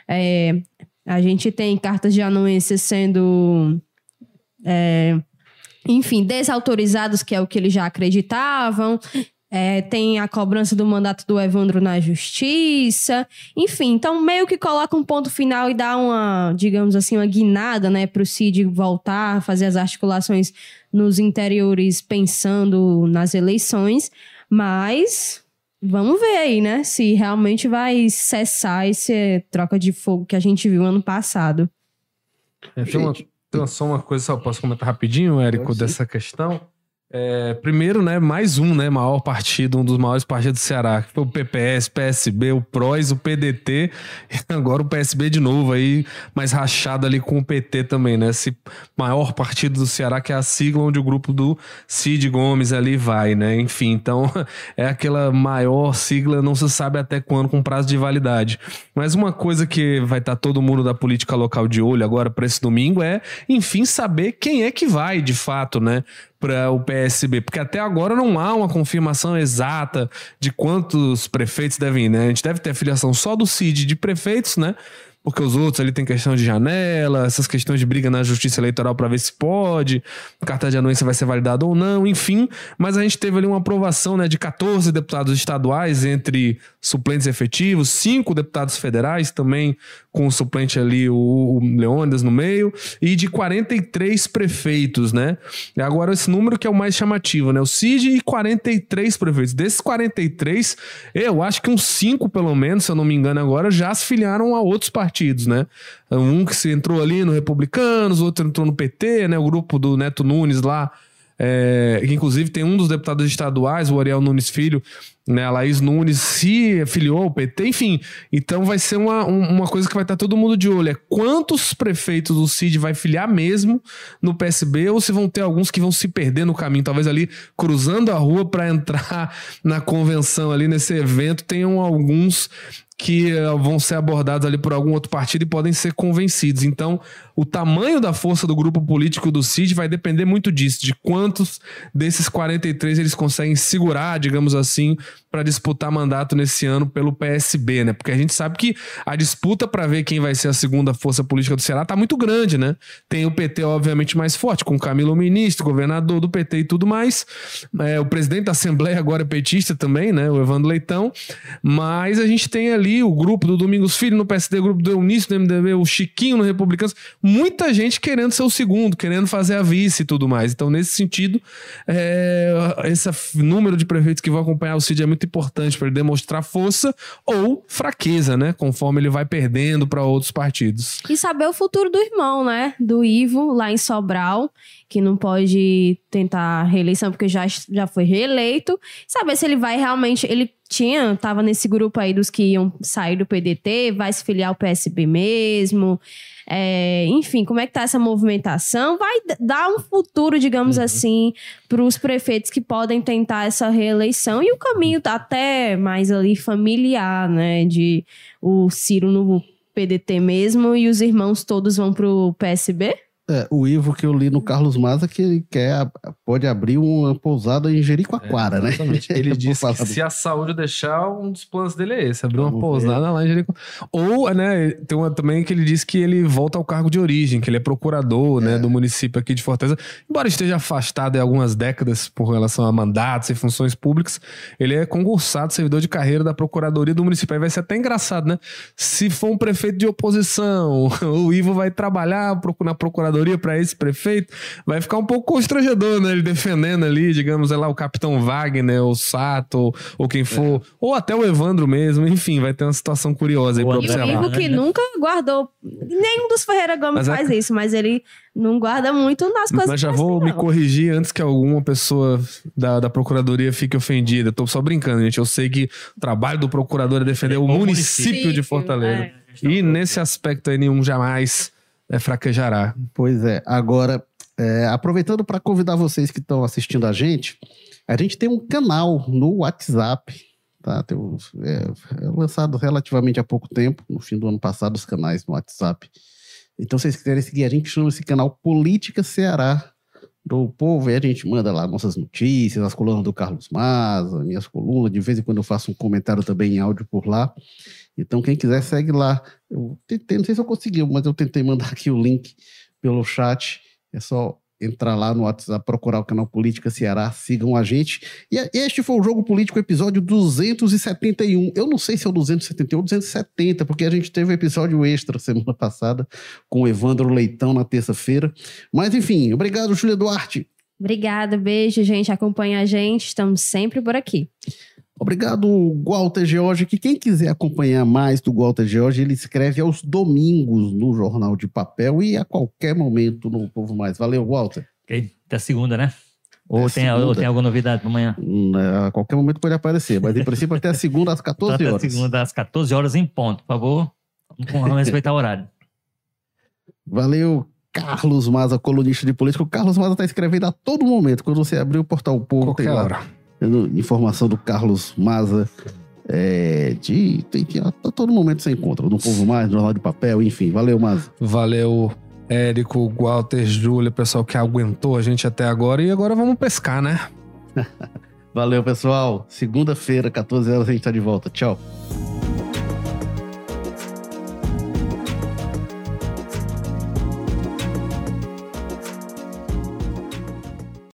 é, a gente tem cartas de anuência sendo, é, enfim, desautorizados, que é o que eles já acreditavam. É, tem a cobrança do mandato do Evandro na justiça. Enfim, então meio que coloca um ponto final e dá uma, digamos assim, uma guinada, né, pro Cid voltar, fazer as articulações nos interiores pensando nas eleições. Mas vamos ver aí, né, se realmente vai cessar esse troca de fogo que a gente viu ano passado. É, tem, uma, tem uma- só uma coisa, só posso comentar rapidinho, Érico, dessa questão. É, primeiro, né, mais um, né, maior partido, um dos maiores partidos do Ceará, que foi o PPS, PSB, o PROS, o PDT, e [laughs] agora o PSB de novo aí, mais rachado ali com o PT também, né, esse maior partido do Ceará, que é a sigla onde o grupo do Cid Gomes ali vai, né, enfim, então [laughs] é aquela maior sigla, não se sabe até quando, com prazo de validade. Mas uma coisa que vai estar todo mundo da política local de olho agora para esse domingo é, enfim, saber quem é que vai de fato, né? Para o PSB? Porque até agora não há uma confirmação exata de quantos prefeitos devem ir, né? A gente deve ter filiação só do CID de prefeitos, né? Porque os outros ali tem questão de janela, essas questões de briga na justiça eleitoral para ver se pode, carta de anuência vai ser validada ou não, enfim. Mas a gente teve ali uma aprovação né, de 14 deputados estaduais entre suplentes efetivos, cinco deputados federais também com o suplente ali, o, o Leônidas no meio, e de 43 prefeitos, né? E agora esse número que é o mais chamativo, né? O CID e 43 prefeitos. Desses 43, eu acho que uns cinco, pelo menos, se eu não me engano agora, já se filiaram a outros partidos partidos, né? Um que se entrou ali no Republicanos, outro entrou no PT, né? O grupo do Neto Nunes lá, é, que inclusive tem um dos deputados estaduais, o Ariel Nunes Filho, né? A Laís Nunes se filiou ao PT, enfim. Então vai ser uma, uma coisa que vai estar todo mundo de olho. É quantos prefeitos o CID vai filiar mesmo no PSB ou se vão ter alguns que vão se perder no caminho, talvez ali cruzando a rua para entrar [laughs] na convenção ali nesse evento, tenham alguns que eh, vão ser abordados ali por algum outro partido e podem ser convencidos. Então, o tamanho da força do grupo político do CID vai depender muito disso, de quantos desses 43 eles conseguem segurar, digamos assim, para disputar mandato nesse ano pelo PSB, né? Porque a gente sabe que a disputa para ver quem vai ser a segunda força política do Ceará tá muito grande, né? Tem o PT, obviamente, mais forte, com Camilo Ministro, governador do PT e tudo mais. É, o presidente da Assembleia agora é petista também, né? O Evandro Leitão. Mas a gente tem ali o grupo do Domingos Filho no PSD, o grupo do Eunício no MDB, o Chiquinho no Republicanos. Muita gente querendo ser o segundo, querendo fazer a vice e tudo mais. Então, nesse sentido, é, esse número de prefeitos que vão acompanhar o CID é muito importante para ele demonstrar força ou fraqueza, né? Conforme ele vai perdendo para outros partidos. E saber o futuro do irmão, né? Do Ivo, lá em Sobral, que não pode tentar reeleição porque já, já foi reeleito. Saber se ele vai realmente. Ele tinha, tava nesse grupo aí dos que iam sair do PDT, vai se filiar ao PSB mesmo. É, enfim, como é que tá essa movimentação? Vai dar um futuro, digamos uhum. assim, para os prefeitos que podem tentar essa reeleição e o caminho tá até mais ali familiar, né? De o Ciro no PDT mesmo e os irmãos todos vão pro PSB? É, o Ivo que eu li no Carlos Maza que ele quer, pode abrir uma pousada em Jericoacoara, é, né? [laughs] Ele disse que se a saúde deixar, um dos planos dele é esse, abrir Vamos uma pousada ver. lá em Jericoacoara. Ou, né, tem uma também que ele disse que ele volta ao cargo de origem, que ele é procurador, né, é. né, do município aqui de Fortaleza. Embora esteja afastado há algumas décadas por relação a mandatos e funções públicas, ele é concursado, servidor de carreira da procuradoria do município. Aí vai ser até engraçado, né? Se for um prefeito de oposição, [laughs] o Ivo vai trabalhar na procuradoria procuradoria para esse prefeito, vai ficar um pouco constrangedor, né? Ele defendendo ali, digamos, é lá, o capitão Wagner, o Sato, ou, ou quem for, é. ou até o Evandro mesmo, enfim, vai ter uma situação curiosa aí pra observar. E o que nunca guardou, nenhum dos Ferreira Gomes mas é faz é... isso, mas ele não guarda muito nas coisas Mas já vou assim, me corrigir antes que alguma pessoa da, da procuradoria fique ofendida. Eu tô só brincando, gente. Eu sei que o trabalho do procurador é defender é o município, município de Fortaleza. É, e nesse aspecto aí, nenhum jamais é, fraquejará. Pois é. Agora, é, aproveitando para convidar vocês que estão assistindo a gente, a gente tem um canal no WhatsApp, tá? Tem um, é, é lançado relativamente há pouco tempo, no fim do ano passado, os canais no WhatsApp. Então, se vocês quiserem seguir, a gente chama esse canal Política Ceará do povo, e a gente manda lá nossas notícias, as colunas do Carlos Maza, minhas colunas, de vez em quando eu faço um comentário também em áudio por lá. Então, quem quiser, segue lá. Eu tentei, não sei se eu consegui, mas eu tentei mandar aqui o link pelo chat. É só entrar lá no WhatsApp, procurar o canal Política Ceará, sigam a gente. E este foi o Jogo Político, episódio 271. Eu não sei se é o 271 ou 270, porque a gente teve um episódio extra [laughs] semana passada com o Evandro Leitão na terça-feira. Mas enfim, obrigado, Júlia Duarte. Obrigada, beijo, gente. Acompanha a gente, estamos sempre por aqui. Obrigado, Walter George, que quem quiser acompanhar mais do Walter George, ele escreve aos domingos no Jornal de Papel e a qualquer momento no Povo Mais. Valeu, Walter. Até segunda, né? Ou, tem, ou tem alguma novidade para amanhã? Hum, é, a qualquer momento pode aparecer, mas em princípio até a segunda às 14 horas. Até a segunda às 14 horas em ponto, por favor. Vamos respeitar o horário. Valeu, Carlos Maza, colunista de política. O Carlos Maza está escrevendo a todo momento. Quando você abrir o portal Povo, Qualquer tem lá. Hora informação do Carlos Maza. É, de, tem que a todo momento você encontra no Povo Mais, no Jornal de Papel, enfim. Valeu, Maza. Valeu. Érico, Walter, Júlia, pessoal que aguentou a gente até agora. E agora vamos pescar, né? [laughs] Valeu, pessoal. Segunda-feira, 14 horas, a gente tá de volta. Tchau.